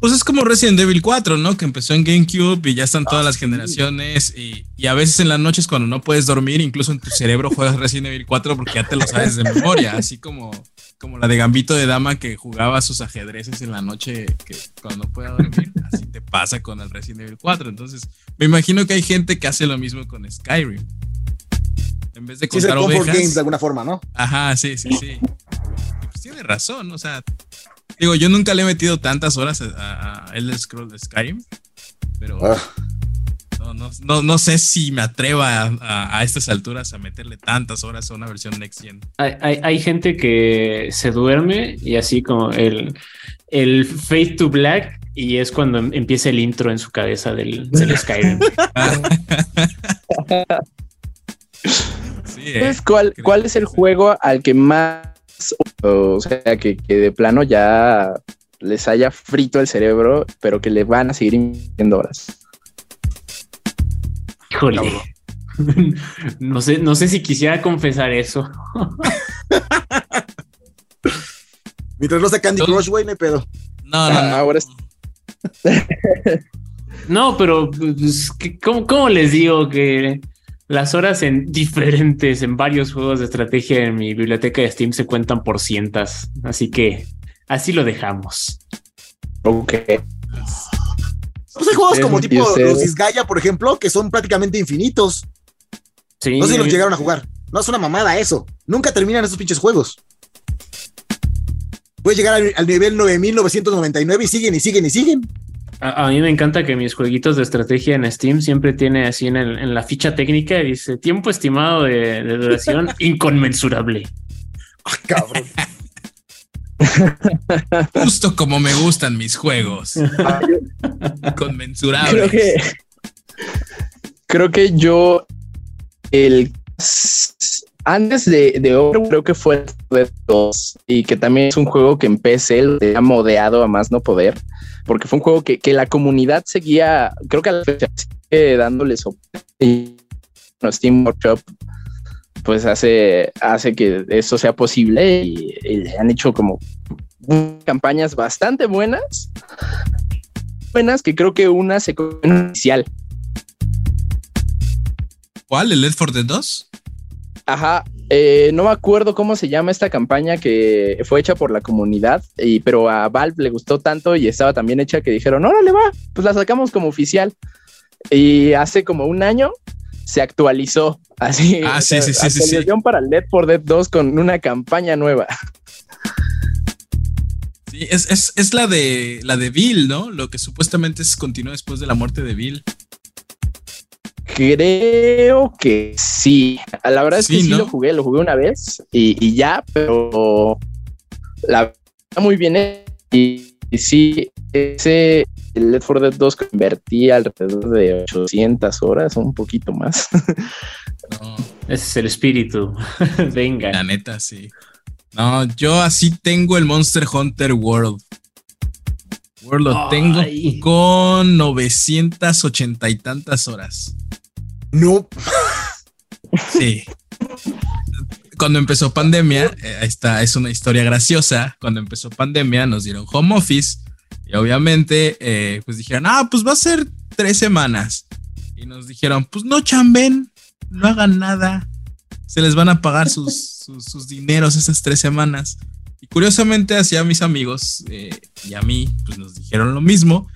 [SPEAKER 4] Pues es como Resident Evil 4, ¿no? Que empezó en GameCube y ya están todas las generaciones. Y, y a veces en las noches cuando no puedes dormir, incluso en tu cerebro juegas Resident Evil 4 porque ya te lo sabes de memoria. Así como, como la de Gambito de Dama que jugaba sus ajedrezes en la noche que cuando no pueda dormir. Así te pasa con el Resident Evil 4. Entonces, me imagino que hay gente que hace lo mismo con Skyrim. En vez de
[SPEAKER 3] Sí, es el
[SPEAKER 4] contar
[SPEAKER 3] comfort
[SPEAKER 4] ovejas.
[SPEAKER 3] games de alguna forma, ¿no?
[SPEAKER 4] Ajá, sí, sí, sí. Pues tiene razón, o sea, digo, yo nunca le he metido tantas horas a, Elder Scrolls de Skyrim, pero
[SPEAKER 3] Ah.
[SPEAKER 4] no, no, no, no sé si me atreva a, a- a estas alturas a meterle tantas horas a una versión Next Gen.
[SPEAKER 5] Hay, hay, hay gente que se duerme y así como el, el Fade to Black y es cuando em- empieza el intro en su cabeza del, del Skyrim.
[SPEAKER 4] Sí, eh.
[SPEAKER 1] ¿Sabes cuál, cuál es el juego al que más, o sea, que, que de plano ya les haya frito el cerebro, pero que le van a seguir invirtiendo horas?
[SPEAKER 5] Híjole. No sé, no sé si quisiera confesar eso.
[SPEAKER 3] Mientras no sea Candy Crush, güey, no hay pedo.
[SPEAKER 4] No, no, no.
[SPEAKER 1] Ah, ahora es-
[SPEAKER 5] No, pero pues, ¿qué- ¿cómo, cómo les digo que las horas en diferentes, en varios juegos de estrategia en mi biblioteca de Steam se cuentan por cientas? Así que así lo dejamos.
[SPEAKER 1] Ok.
[SPEAKER 3] Pues hay juegos como tipo los Disgaea, por ejemplo, que son prácticamente infinitos.
[SPEAKER 5] Sí,
[SPEAKER 3] No sé si los llegaron a jugar. No es una mamada eso. Nunca terminan esos pinches juegos. Puedes llegar al, al nivel 9999 y siguen y siguen y siguen.
[SPEAKER 5] A, a mí me encanta que mis jueguitos de estrategia en Steam siempre tiene así en, el- en la ficha técnica dice tiempo estimado de, de duración inconmensurable.
[SPEAKER 3] Ah, cabrón.
[SPEAKER 4] Justo como me gustan mis juegos. Conmensurables.
[SPEAKER 1] Creo que. Creo que yo. El. Antes de, de Overwatch, creo que fue el Red 2 y que también es un juego que en PC lo tenía modeado a más no poder, porque fue un juego que, que la comunidad seguía, creo que a la fecha sigue dándole soporte y bueno, Steam Workshop pues hace, hace que eso sea posible y, y han hecho como campañas bastante buenas, buenas que creo que una se inicial.
[SPEAKER 4] ¿Cuál? ¿El Left 4 Dead 2?
[SPEAKER 1] Ajá, eh, no me acuerdo cómo se llama esta campaña que fue hecha por la comunidad, y, pero a Valve le gustó tanto y estaba tan bien hecha que dijeron, órale va, pues la sacamos como oficial. Y hace como un año se actualizó así.
[SPEAKER 4] Ah, sí, sí, sí, sí,
[SPEAKER 1] para Left 4 Dead 2 con una campaña nueva.
[SPEAKER 4] Sí, es, es, es la de la de Bill, ¿no? Lo que supuestamente es continúa después de la muerte de Bill.
[SPEAKER 1] Creo que sí. La verdad es que sí lo jugué, lo jugué una vez y, y ya, pero la verdad está muy bien y, y sí, ese el Left 4 Dead 2 convertí alrededor de 800 horas, un poquito más.
[SPEAKER 4] No,
[SPEAKER 5] Ese es el espíritu. Venga.
[SPEAKER 4] la neta, sí. No, yo así tengo el Monster Hunter World. Lo tengo
[SPEAKER 5] Ay.
[SPEAKER 4] con 980 y tantas horas.
[SPEAKER 3] No.
[SPEAKER 4] Sí. Cuando empezó pandemia, eh, esta es una historia graciosa. Cuando empezó pandemia, nos dieron home office y obviamente, eh, pues dijeron, ah, pues va a ser tres semanas. Y nos dijeron, pues no chamben, no hagan nada. Se les van a pagar sus, sus, sus dineros esas tres semanas. Y curiosamente, hacia mis amigos eh, y a mí, pues nos dijeron lo mismo.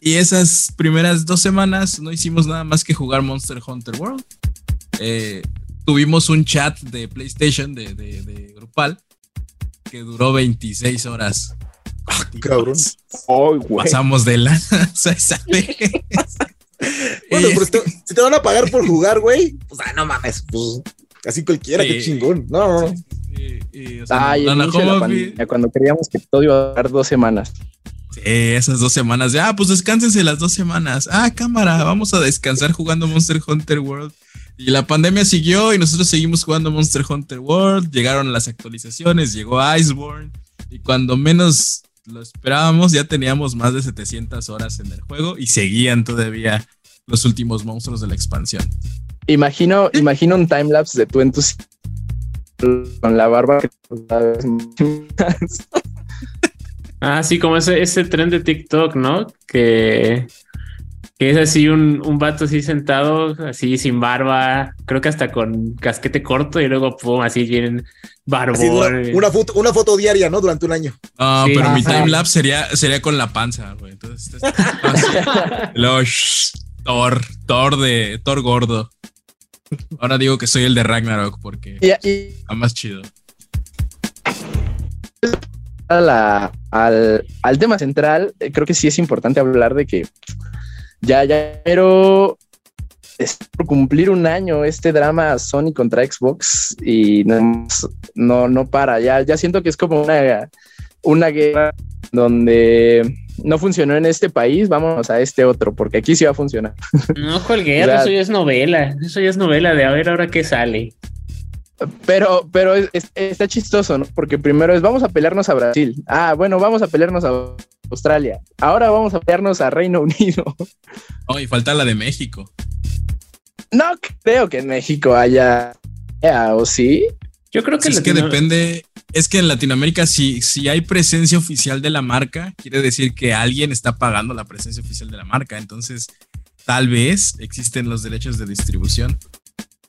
[SPEAKER 4] Y esas primeras dos semanas no hicimos nada más que jugar Monster Hunter World. Eh, tuvimos un chat de PlayStation, de, de- de grupal, que duró 26 horas.
[SPEAKER 3] cabrón.
[SPEAKER 1] ¡Ay, güey!
[SPEAKER 4] Pasamos de la. o sea, esa vez.
[SPEAKER 3] Bueno, pero te- si te van a pagar por jugar, güey, pues ah, no mames, pues así cualquiera,
[SPEAKER 4] Sí.
[SPEAKER 3] qué chingón. No, no, no.
[SPEAKER 4] O sea, no- no,
[SPEAKER 1] la pandemia, cuando creíamos que todo iba a durar dos semanas.
[SPEAKER 4] Sí, esas dos semanas de, ah, pues descánsense las dos semanas. Ah, cámara, vamos a descansar jugando Monster Hunter World. Y la pandemia siguió y nosotros seguimos jugando Monster Hunter World. Llegaron las actualizaciones, llegó Iceborne. Y cuando menos lo esperábamos, ya teníamos más de 700 horas en el juego y seguían todavía los últimos monstruos de la expansión.
[SPEAKER 1] Imagino, imagino un timelapse de tú en tu con la barba
[SPEAKER 5] Ah, sí, como ese, ese tren de TikTok, ¿no? Que, que es así un, un vato así sentado, así sin barba, creo que hasta con casquete corto y luego pum, así vienen barbón.
[SPEAKER 3] una, foto, una foto diaria, ¿no? Durante un año.
[SPEAKER 4] Ah, pero mi timelapse sería, sería con la panza, güey. Entonces, los Thor, Thor de Thor gordo. Ahora digo que soy el de Ragnarok porque está más chido.
[SPEAKER 1] al, tema central, eh, creo que sí es importante hablar de que ya, ya, pero es por cumplir un año este drama Sony contra Xbox y no, no, no para. Ya, ya siento que es como una, una guerra donde no funcionó en este país, vámonos a este otro, porque aquí sí va a funcionar.
[SPEAKER 5] No, cualquier, eso ya es novela, eso ya es novela de a ver ahora qué sale.
[SPEAKER 1] Pero, pero está chistoso, ¿no? Porque primero es vamos a pelearnos a Brasil. Ah, bueno, vamos a pelearnos a Australia. Ahora vamos a pelearnos a Reino Unido.
[SPEAKER 4] Oh, y falta la de México.
[SPEAKER 1] No creo que en México haya, o sí.
[SPEAKER 5] Yo creo que
[SPEAKER 4] es que depende, es que en Latinoamérica si, si hay presencia oficial de la marca, quiere decir que alguien está pagando la presencia oficial de la marca. Entonces, tal vez existen los derechos de distribución.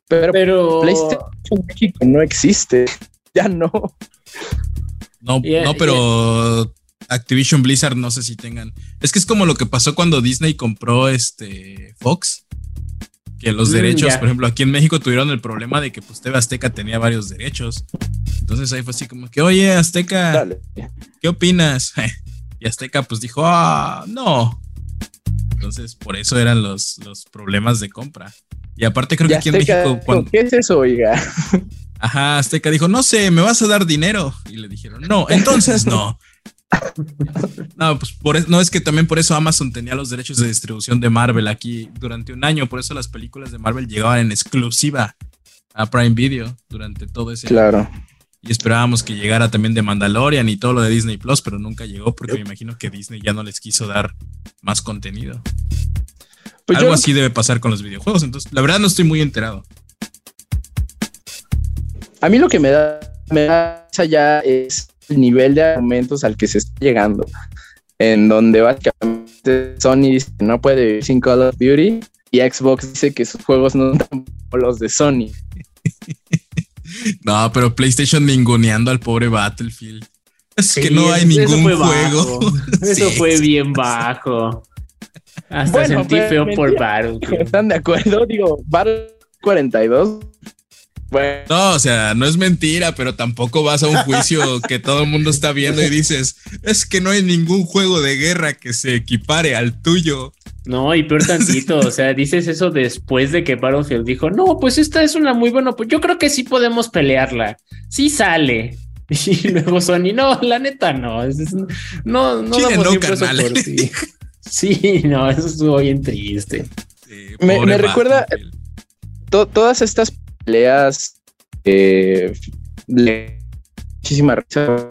[SPEAKER 1] Pero, pero... PlayStation México no existe. Ya no.
[SPEAKER 4] No, no, pero Activision Blizzard no sé si tengan. Es que es como lo que pasó cuando Disney compró este Fox que los mm, derechos, por ejemplo, aquí en México tuvieron el problema de que pues TV Azteca tenía varios derechos. Entonces ahí fue así como que, oye, Azteca, ¿qué opinas? y Azteca pues dijo, ah, no. Entonces por eso eran los, los problemas de compra. Y aparte creo que aquí en México...
[SPEAKER 1] ¿Qué es eso, oiga?
[SPEAKER 4] Ajá, Azteca dijo, no sé, ¿me vas a dar dinero? Y le dijeron, no, entonces no. No, pues por, no es que también por eso Amazon tenía los derechos de distribución de Marvel aquí durante un año, por eso las películas de Marvel llegaban en exclusiva a Prime Video durante todo ese
[SPEAKER 1] Claro.
[SPEAKER 4] Y esperábamos que llegara también de Mandalorian y todo lo de Disney Plus, pero nunca llegó porque me imagino que Disney ya no les quiso dar más contenido. Pues Algo así debe pasar con los videojuegos, entonces la verdad no estoy muy enterado.
[SPEAKER 1] A mí lo que me da, me da ya es el nivel de argumentos al que se está llegando, en donde básicamente Sony dice que no puede vivir sin Call of Duty y Xbox dice que sus juegos no son como los de Sony.
[SPEAKER 4] no, pero PlayStation ninguneando al pobre Battlefield. Es que no hay ningún juego.
[SPEAKER 5] Eso fue bien bajo. Hasta sentí feo por Battlefield.
[SPEAKER 1] ¿Están de acuerdo? Digo, Battlefield 42
[SPEAKER 4] no, o sea, no es mentira, pero tampoco vas a un juicio que todo el mundo está viendo y dices, es que no hay ningún juego de guerra que se equipare al tuyo.
[SPEAKER 5] No, y peor tantito, o sea, dices eso después de que Battlefield dijo, no, pues esta es una muy buena, pues yo creo que sí podemos pelearla, sí sale. Y luego Sony, no, la neta no, no, no damos no, por Sí, no, eso estuvo bien triste.
[SPEAKER 1] me, recuerda todas estas peleas eh, muchísima risa.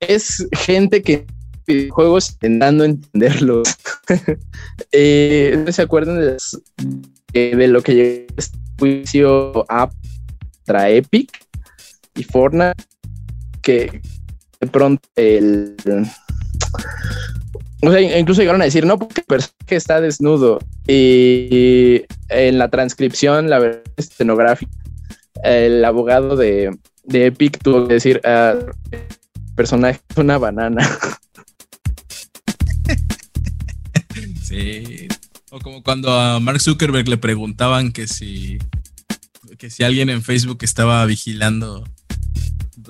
[SPEAKER 1] Es gente que juegos intentando entenderlos. eh, ¿No se acuerdan de, de lo que llegó este juicio contra Epic y Fortnite? Que de pronto el o sea, incluso llegaron a decir, no, porque el personaje está desnudo. Y en la transcripción, la verdad, escenográfica, el abogado de, de Epic tuvo que decir, ah, personaje es una banana.
[SPEAKER 4] O como cuando a Mark Zuckerberg le preguntaban que si, que si alguien en Facebook estaba vigilando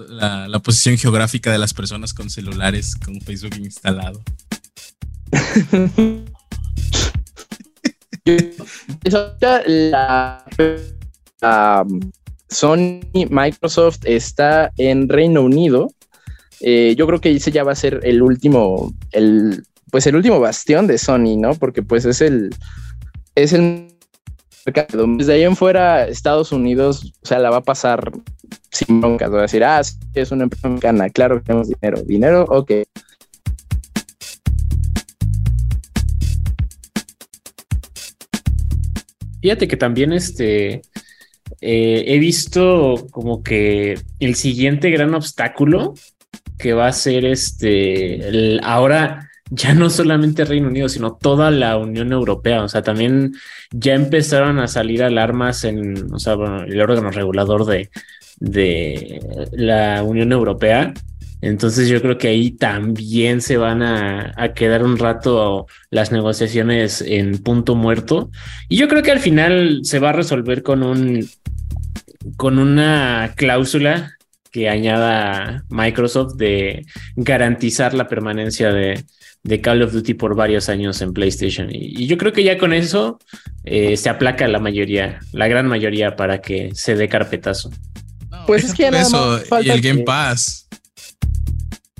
[SPEAKER 4] la, posición geográfica de las personas con celulares con Facebook instalado.
[SPEAKER 1] la, Sony Microsoft está en Reino Unido eh, yo creo que ese ya va a ser el último, el, pues el último bastión de Sony, ¿no? Porque pues es el, es el mercado. Desde ahí en fuera, Estados Unidos, o sea, la va a pasar sin broncas. Va a decir, ah, sí, es una empresa mexicana, claro que tenemos dinero. Dinero, ok.
[SPEAKER 5] Fíjate que también este eh, he visto como que el siguiente gran obstáculo que va a ser este ahora ya no solamente Reino Unido, sino toda la Unión Europea. O sea, también ya empezaron a salir alarmas en, o sea, el órgano regulador de, de la Unión Europea entonces yo creo que ahí también se van a, quedar un rato las negociaciones en punto muerto. Y yo creo que al final se va a resolver con un con una cláusula que añada Microsoft de garantizar la permanencia de, Call of Duty por varios años en PlayStation. Y, yo creo que ya con eso eh, se aplaca la mayoría, la gran mayoría para que se dé carpetazo.
[SPEAKER 4] pues es que eso, y el Game Pass.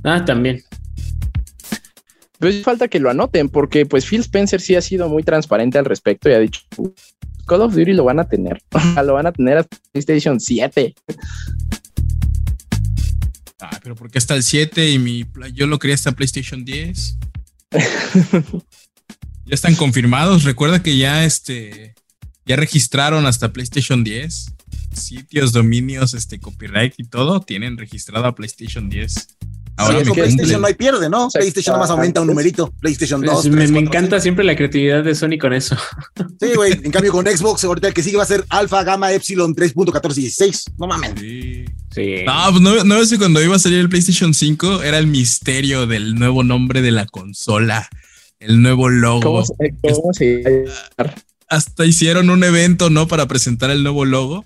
[SPEAKER 5] Ah, también.
[SPEAKER 1] Pues falta que lo anoten, porque pues Phil Spencer sí ha sido muy transparente al respecto y ha dicho Call of Duty lo van a tener. lo van a tener hasta PlayStation 7.
[SPEAKER 4] Ah, pero porque está el 7 y mi yo lo quería hasta PlayStation 10. ya están confirmados. Recuerda que ya este ya registraron hasta PlayStation 10. Sitios, dominios, este copyright y todo tienen registrado a PlayStation 10.
[SPEAKER 3] Ahora PlayStation no hay pierde, ¿no? PlayStation más aumenta un numerito. PlayStation 2.
[SPEAKER 5] me, encanta siempre la creatividad de Sony con eso.
[SPEAKER 3] Sí, güey. En cambio, con Xbox, ahorita el que sigue va a ser Alpha Gamma Epsilon 3.1416. No mames. Sí.
[SPEAKER 4] No, pues no, no sé cuando iba a salir el PlayStation 5 era el misterio del nuevo nombre de la consola, el nuevo logo. ¿Cómo cómo se Hasta hicieron un evento, ¿no? Para presentar el nuevo logo.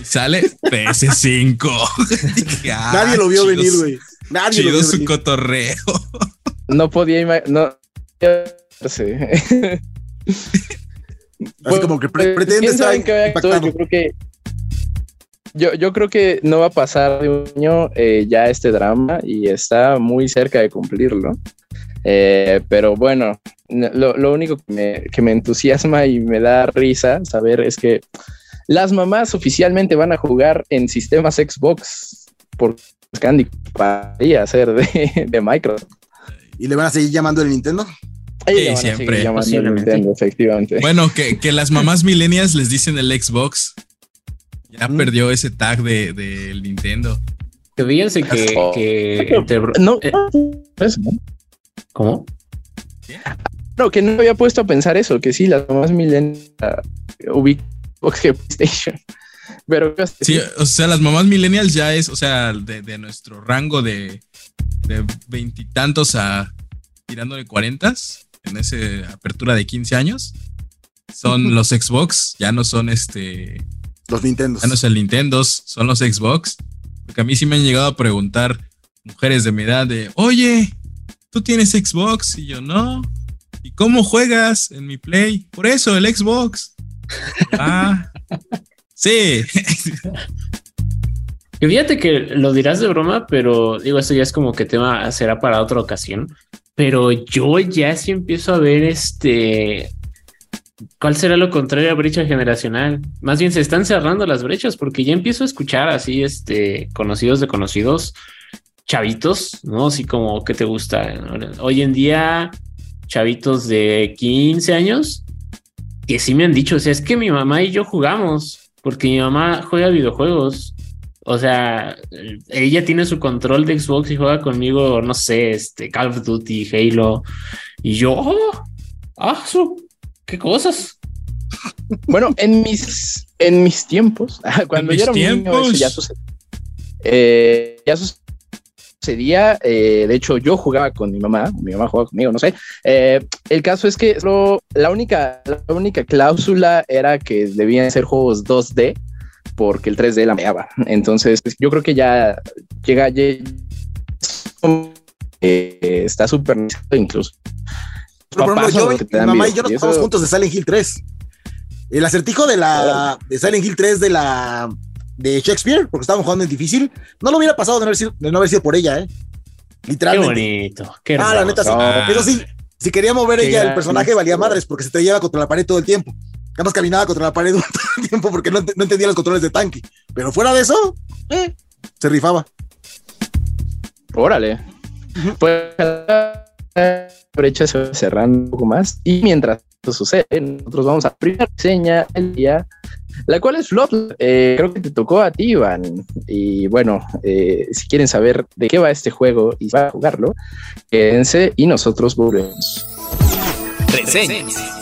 [SPEAKER 4] Y sale PS5.
[SPEAKER 3] Nadie lo vio venir, güey.
[SPEAKER 4] Nadie Chido su cotorreo.
[SPEAKER 1] No podía no.
[SPEAKER 3] Así como que pues, pretende estar
[SPEAKER 1] Yo creo que yo, yo, creo que no va a pasar de un año eh, ya este drama y está muy cerca de cumplirlo. Eh, pero bueno, lo, lo único que me, que me, entusiasma y me da risa saber es que las mamás oficialmente van a jugar en sistemas Xbox por Candy podría ser de, de, Microsoft.
[SPEAKER 3] ¿Y le van a seguir llamando el Nintendo?
[SPEAKER 4] Sí, siempre.
[SPEAKER 1] Nintendo, efectivamente.
[SPEAKER 4] Bueno, que, las mamás millennials les dicen el Xbox. Ya perdió ese tag del de, Nintendo.
[SPEAKER 5] Que fíjense que, que
[SPEAKER 1] no, eh,
[SPEAKER 5] ¿Cómo?
[SPEAKER 1] No, que no había puesto a pensar eso, que sí, las mamás millennials uh, ubican PlayStation. Pero
[SPEAKER 4] sí, o sea, las mamás millennials ya es, o sea, de, nuestro rango de veintitantos a tirando de cuarentas, en esa apertura de 15 años, son los Xbox, ya no son este.
[SPEAKER 3] Los Nintendo.
[SPEAKER 4] Ya no son Nintendo, son los Xbox. Porque a mí sí me han llegado a preguntar mujeres de mi edad de, oye, ¿tú tienes Xbox? Y yo, no. ¿Y cómo juegas en mi Play? Por eso, el Xbox. ah, Sí.
[SPEAKER 5] Y fíjate que lo dirás de broma, pero digo, esto ya es como que tema será para otra ocasión. Pero yo ya sí empiezo a ver este. ¿Cuál será lo contrario a brecha generacional? Más bien se están cerrando las brechas porque ya empiezo a escuchar así, este, conocidos de conocidos, chavitos, ¿no? Así como, ¿qué te gusta? Hoy en día, chavitos de 15 años, que sí me han dicho, o sea, es que mi mamá y yo jugamos, porque mi mamá juega videojuegos. O sea, ella tiene su control de Xbox y juega conmigo, no sé, este Call of Duty, Halo. Y yo, oh, ah, qué cosas.
[SPEAKER 1] Bueno, en mis, en mis tiempos, cuando yo era un niño, eso ya sucedía. Eh, ya sucedía, eh, de hecho, yo jugaba con mi mamá, mi mamá jugaba conmigo, no sé. Eh, el caso es que la, única, la única cláusula era que debían ser juegos 2D porque el 3D la meaba. Entonces, yo creo que ya llega, eh, está súper incluso.
[SPEAKER 3] Pero, yo, mi mamá y yo nos pasamos juntos de Silent Hill 3. El acertijo de la de Silent Hill 3 de la de Shakespeare, porque estábamos jugando en difícil, no lo hubiera pasado de no haber sido, de no haber sido por ella, ¿eh? Literalmente.
[SPEAKER 5] Qué bonito. Qué
[SPEAKER 3] ah, la neta, sí. Eso sí, si quería mover ella el personaje, valía madres porque se te lleva contra la pared todo el tiempo. Además caminaba contra la pared todo el tiempo porque no, no entendía los controles de tanque. Pero fuera de eso, eh, se rifaba.
[SPEAKER 1] Órale. Pues brecha se va cerrando un poco más. Y mientras esto sucede, nosotros vamos a la primera reseña del día, la cual es Flot. Eh, creo que te tocó a ti, Iván. Y bueno, eh, si quieren saber de qué va este juego y va a jugarlo, quédense y nosotros volvemos.
[SPEAKER 2] Reseñas.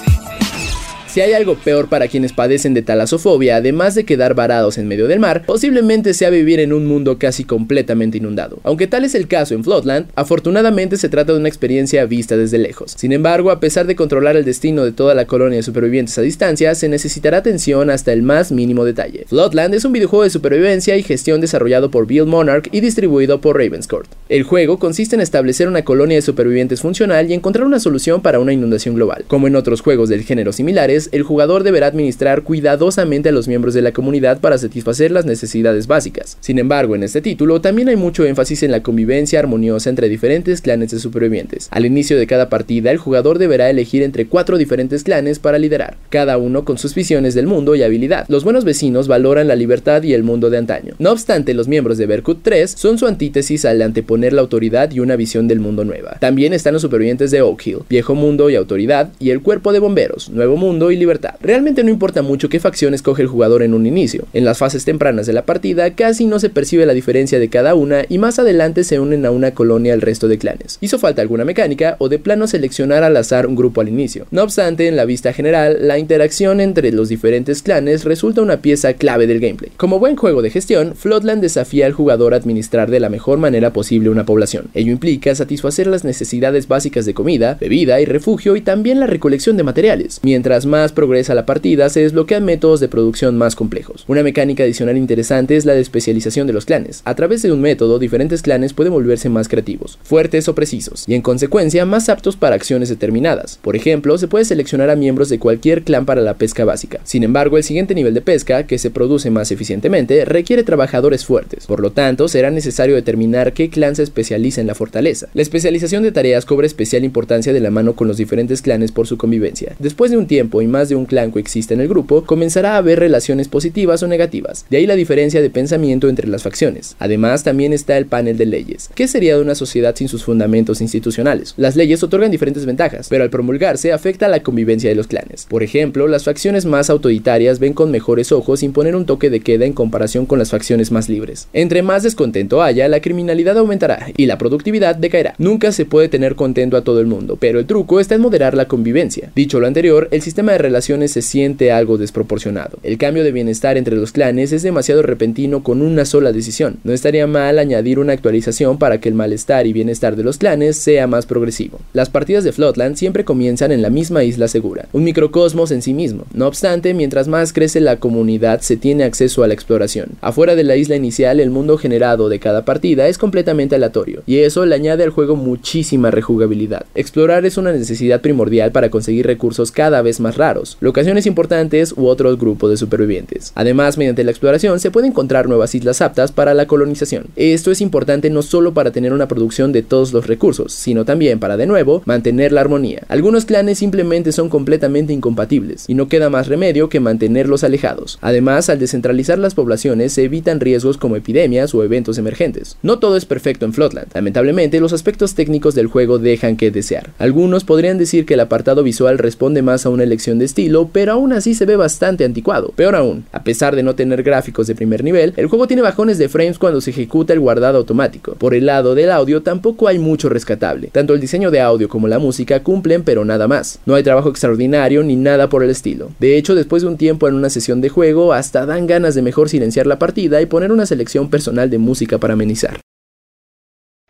[SPEAKER 6] Si hay algo peor para quienes padecen de talasofobia, además de quedar varados en medio del mar, posiblemente sea vivir en un mundo casi completamente inundado. Aunque tal es el caso en Floodland, afortunadamente se trata de una experiencia vista desde lejos. Sin embargo, a pesar de controlar el destino de toda la colonia de supervivientes a distancia, se necesitará atención hasta el más mínimo detalle. Floodland es un videojuego de supervivencia y gestión desarrollado por Bill Monarch y distribuido por Ravenscourt. El juego consiste en establecer una colonia de supervivientes funcional y encontrar una solución para una inundación global. Como en otros juegos del género similares, el jugador deberá administrar cuidadosamente a los miembros de la comunidad para satisfacer las necesidades básicas. Sin embargo, en este título también hay mucho énfasis en la convivencia armoniosa entre diferentes clanes de supervivientes. Al inicio de cada partida, el jugador deberá elegir entre cuatro diferentes clanes para liderar, cada uno con sus visiones del mundo y habilidad. Los buenos vecinos valoran la libertad y el mundo de antaño. No obstante, los miembros de Berkut 3 son su antítesis al anteponer la autoridad y una visión del mundo nueva. También están los supervivientes de Oak Hill, viejo mundo y autoridad, y el cuerpo de bomberos, nuevo mundo y libertad. Realmente no importa mucho qué facción escoge el jugador en un inicio. En las fases tempranas de la partida casi no se percibe la diferencia de cada una y más adelante se unen a una colonia el resto de clanes. Hizo falta alguna mecánica o de plano seleccionar al azar un grupo al inicio. No obstante, en la vista general, la interacción entre los diferentes clanes resulta una pieza clave del gameplay. Como buen juego de gestión, Floodland desafía al jugador a administrar de la mejor manera posible una población. Ello implica satisfacer las necesidades básicas de comida, bebida y refugio y también la recolección de materiales. Mientras más más progresa la partida, se desbloquean métodos de producción más complejos. Una mecánica adicional interesante es la de especialización de los clanes. A través de un método, diferentes clanes pueden volverse más creativos, fuertes o precisos, y en consecuencia más aptos para acciones determinadas. Por ejemplo, se puede seleccionar a miembros de cualquier clan para la pesca básica. Sin embargo, el siguiente nivel de pesca, que se produce más eficientemente, requiere trabajadores fuertes. Por lo tanto, será necesario determinar qué clan se especializa en la fortaleza. La especialización de tareas cobra especial importancia de la mano con los diferentes clanes por su convivencia. Después de un tiempo más de un clan coexiste en el grupo, comenzará a haber relaciones positivas o negativas. De ahí la diferencia de pensamiento entre las facciones. Además, también está el panel de leyes. ¿Qué sería de una sociedad sin sus fundamentos institucionales? Las leyes otorgan diferentes ventajas, pero al promulgarse afecta a la convivencia de los clanes. Por ejemplo, las facciones más autoritarias ven con mejores ojos imponer un toque de queda en comparación con las facciones más libres. Entre más descontento haya, la criminalidad aumentará y la productividad decaerá. Nunca se puede tener contento a todo el mundo, pero el truco está en moderar la convivencia. Dicho lo anterior, el sistema de relaciones se siente algo desproporcionado. El cambio de bienestar entre los clanes es demasiado repentino con una sola decisión. No estaría mal añadir una actualización para que el malestar y bienestar de los clanes sea más progresivo. Las partidas de Floodland siempre comienzan en la misma isla segura, un microcosmos en sí mismo. No obstante, mientras más crece la comunidad se tiene acceso a la exploración. Afuera de la isla inicial, el mundo generado de cada partida es completamente aleatorio, y eso le añade al juego muchísima rejugabilidad. Explorar es una necesidad primordial para conseguir recursos cada vez más raros, locaciones importantes u otros grupos de supervivientes. Además, mediante la exploración se puede encontrar nuevas islas aptas para la colonización. Esto es importante no solo para tener una producción de todos los recursos, sino también para de nuevo mantener la armonía. Algunos clanes simplemente son completamente incompatibles y no queda más remedio que mantenerlos alejados. Además, al descentralizar las poblaciones se evitan riesgos como epidemias o eventos emergentes. No todo es perfecto en Floodland. Lamentablemente, los aspectos técnicos del juego dejan que desear. Algunos podrían decir que el apartado visual responde más a una elección de estilo, pero aún así se ve bastante anticuado. Peor aún, a pesar de no tener gráficos de primer nivel, el juego tiene bajones de frames cuando se ejecuta el guardado automático. Por el lado del audio tampoco hay mucho rescatable. Tanto el diseño de audio como la música cumplen, pero nada más. No hay trabajo extraordinario ni nada por el estilo. De hecho, después de un tiempo en una sesión de juego, hasta dan ganas de mejor silenciar la partida y poner una selección personal de música para amenizar.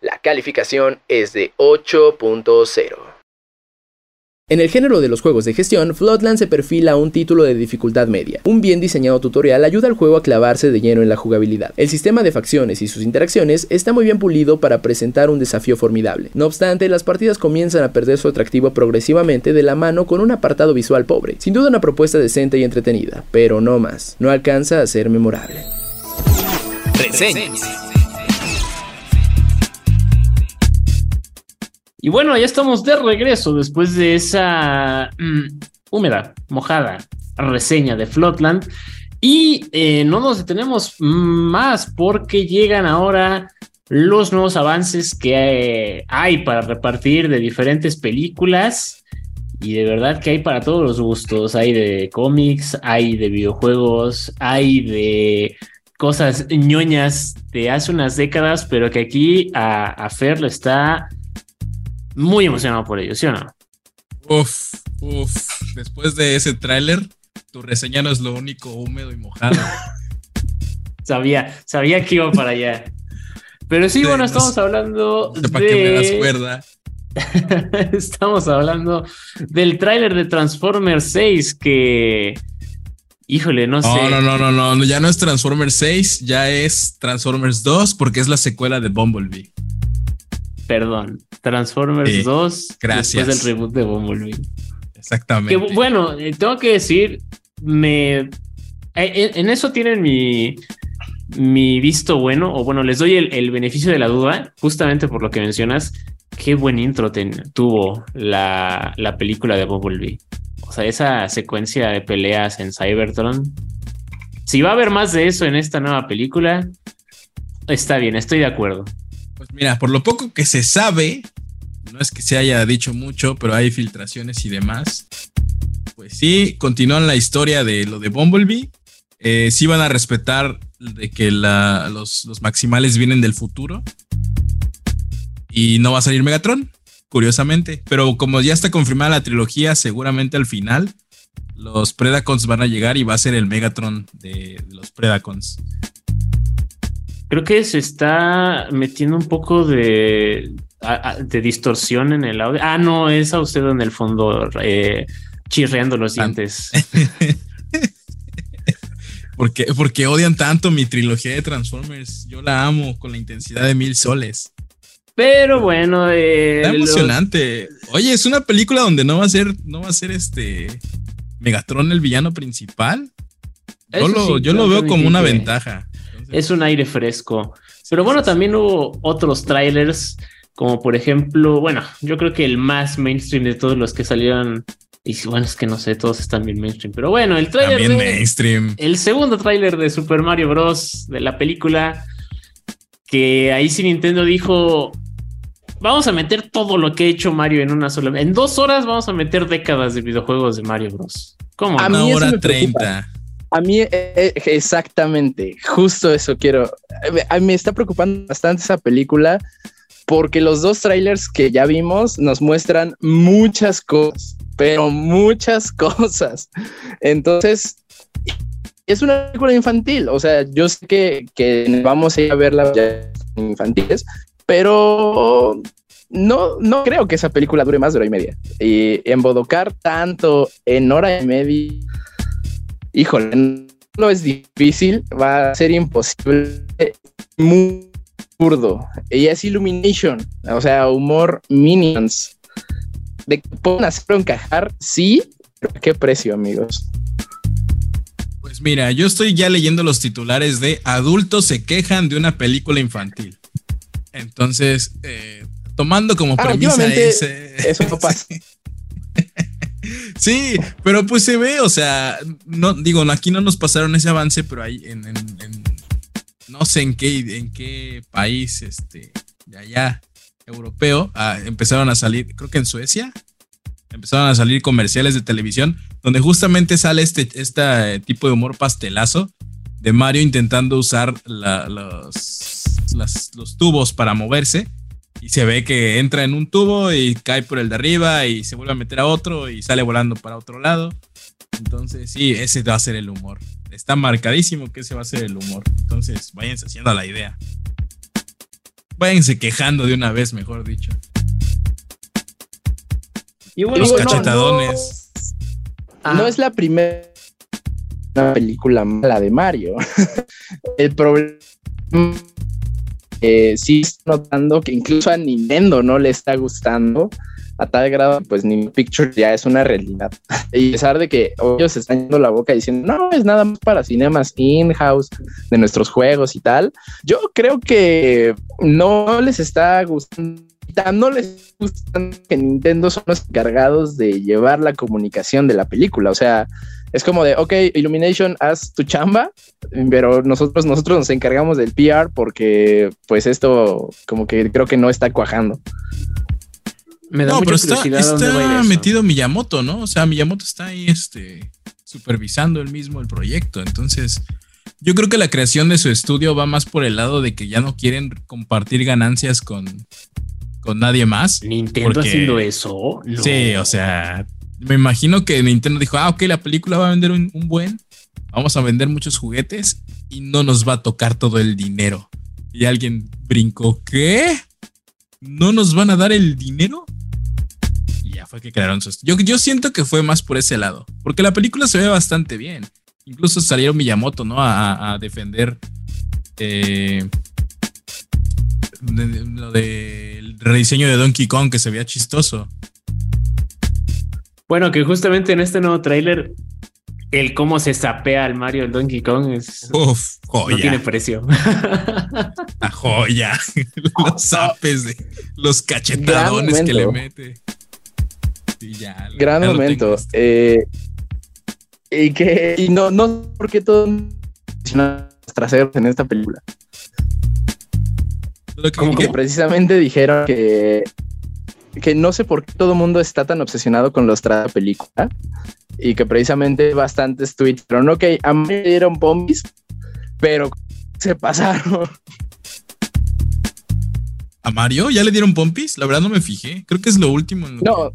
[SPEAKER 6] La calificación es de 8.0. En el género de los juegos de gestión, Floodland se perfila un título de dificultad media. Un bien diseñado tutorial ayuda al juego a clavarse de lleno en la jugabilidad. El sistema de facciones y sus interacciones está muy bien pulido para presentar un desafío formidable. No obstante, las partidas comienzan a perder su atractivo progresivamente de la mano con un apartado visual pobre. Sin duda una propuesta decente y entretenida, pero no más. No alcanza a ser memorable.
[SPEAKER 5] Y bueno, ya estamos de regreso después de esa mm, húmeda, mojada reseña de Floodland. Y eh, no nos detenemos más porque llegan ahora los nuevos avances que hay para repartir de diferentes películas. Y de verdad que hay para todos los gustos. Hay de cómics, hay de videojuegos, hay de cosas ñoñas de hace unas décadas, pero que aquí a, a Fer le está muy emocionado por ello, ¿sí o no?
[SPEAKER 4] Uf, uf. Después de ese tráiler, tu reseña no es lo único húmedo y mojado.
[SPEAKER 5] sabía, sabía que iba para allá. Pero sí, bueno, estamos hablando
[SPEAKER 4] de... ¿Para qué me das cuerda?
[SPEAKER 5] estamos hablando del tráiler de Transformers 6 que... Híjole, no, sé.
[SPEAKER 4] No, no, no, no, no, ya no es Transformers 6, ya es Transformers 2 porque es la secuela de Bumblebee.
[SPEAKER 5] Perdón, Transformers 2
[SPEAKER 4] gracias.
[SPEAKER 5] después del reboot de Bumblebee.
[SPEAKER 4] Exactamente.
[SPEAKER 5] bueno, eh, tengo que decir, me eh, en eso tienen mi, mi visto bueno, o bueno, les doy el, beneficio de la duda, justamente por lo que mencionas, qué buen intro tuvo la, la, película de Bumblebee. O sea, esa secuencia de peleas en Cybertron. Si va a haber más de eso en esta nueva película, está bien, estoy de acuerdo.
[SPEAKER 4] Pues mira, por lo poco que se sabe, no es que se haya dicho mucho, pero hay filtraciones y demás. Pues sí, continúan la historia de lo de Bumblebee. Eh, sí van a respetar de que los, los maximales vienen del futuro. Y no va a salir Megatron, curiosamente. Pero como ya está confirmada la trilogía, seguramente al final los Predacons van a llegar y va a ser el Megatron de los Predacons.
[SPEAKER 5] Creo que se está metiendo un poco de, de distorsión en el audio. Ah, no, es a usted en el fondo eh, chirreando los dientes.
[SPEAKER 4] porque, porque odian tanto mi trilogía de Transformers. Yo la amo con la intensidad de mil soles.
[SPEAKER 5] Pero bueno,
[SPEAKER 4] eh, está emocionante. Oye, es una película donde no va a ser, no va a ser este Megatron el villano principal. Yo, lo, yo lo veo como una ventaja
[SPEAKER 5] es un aire fresco. Pero bueno, también hubo otros trailers, como por ejemplo, bueno, yo creo que el más mainstream de todos los que salieron. Y bueno, es que no sé, todos están bien mainstream. Pero bueno, el trailer.
[SPEAKER 4] También mainstream.
[SPEAKER 5] El segundo trailer de Super Mario Bros. de la película. Que ahí sí Nintendo dijo: Vamos a meter todo lo que ha hecho Mario en una sola. En dos horas vamos a meter décadas de videojuegos de Mario Bros.
[SPEAKER 4] ¿Cómo? A una hora treinta.
[SPEAKER 1] A mí, eh, eh, exactamente, justo eso quiero. Mí me está preocupando bastante esa película porque los dos trailers que ya vimos nos muestran muchas cosas, pero muchas cosas. Entonces, es una película infantil. O sea, yo sé que, que vamos a ir a verla infantiles, pero no, no creo que esa película dure más de hora y media. Y embodocar tanto en hora y media híjole, no es difícil, va a ser imposible, muy burdo. Y es Illumination, o sea, humor Minions. De que pueden hacerlo encajar, sí, pero ¿a qué precio, amigos?
[SPEAKER 4] Pues mira, yo estoy ya leyendo los titulares de adultos se quejan de una película infantil. Entonces, eh, tomando como ah, premisa ese...
[SPEAKER 1] Eso no pasa.
[SPEAKER 4] Sí, pero pues se ve, o sea, no digo, aquí no nos pasaron ese avance, pero ahí en, no sé en qué, en qué país, este, de allá, europeo, ah, empezaron a salir, creo que en Suecia, empezaron a salir comerciales de televisión donde justamente sale este, este tipo de humor pastelazo de Mario intentando usar los, los tubos para moverse y se ve que entra en un tubo y cae por el de arriba y se vuelve a meter a otro y sale volando para otro lado. Entonces, sí, ese va a ser el humor. Está marcadísimo que ese va a ser el humor. Entonces, váyanse haciendo la idea. Váyanse quejando de una vez, mejor dicho.
[SPEAKER 1] Y bueno, Los cachetadones. No, no es la primera película mala de Mario. el problema eh, sí estoy notando que incluso a Nintendo no le está gustando a tal grado, pues ni Picture ya es una realidad. Y a pesar de que ellos están yendo la boca diciendo, no, es nada más para cinemas in-house de nuestros juegos y tal, yo creo que no les está gustando tan no les gustan que Nintendo son los encargados de llevar la comunicación de la película. O sea, es como de, ok, Illumination, haz tu chamba, pero nosotros, nosotros nos encargamos del PR porque pues esto como que creo que no está cuajando.
[SPEAKER 4] Me da no, pero está, está metido Miyamoto, ¿no? O sea, Miyamoto está ahí este, supervisando él mismo el proyecto. Entonces, yo creo que la creación de su estudio va más por el lado de que ya no quieren compartir ganancias con, con nadie más.
[SPEAKER 5] Nintendo haciendo eso.
[SPEAKER 4] Sí, o sea, me imagino que Nintendo dijo, ah, ok, la película va a vender un, buen, vamos a vender muchos juguetes y no nos va a tocar todo el dinero. Y alguien brincó, ¿qué? ¿No nos van a dar el dinero? Y ya fue que crearon su... Yo, yo siento que fue más por ese lado, porque la película se ve bastante bien. Incluso salieron Miyamoto, ¿no? A, defender eh, lo del rediseño de Donkey Kong que se veía chistoso.
[SPEAKER 5] Bueno, que justamente en este nuevo tráiler, el cómo se sapea al Mario el Donkey Kong es
[SPEAKER 4] Uf, joya.
[SPEAKER 5] no tiene precio.
[SPEAKER 4] La joya. Los zapes de los cachetadones que le mete.
[SPEAKER 1] Y ya, Gran momento. Eh, y que y no, no porque todo traseros en esta película. Como que precisamente dijeron que que no sé por qué todo el mundo está tan obsesionado con los de película y que precisamente bastantes tweets, pero que a mí me dieron pompis, pero se pasaron.
[SPEAKER 4] ¿A Mario ya le dieron pompis? La verdad no me fijé. Creo que es lo último.
[SPEAKER 1] no,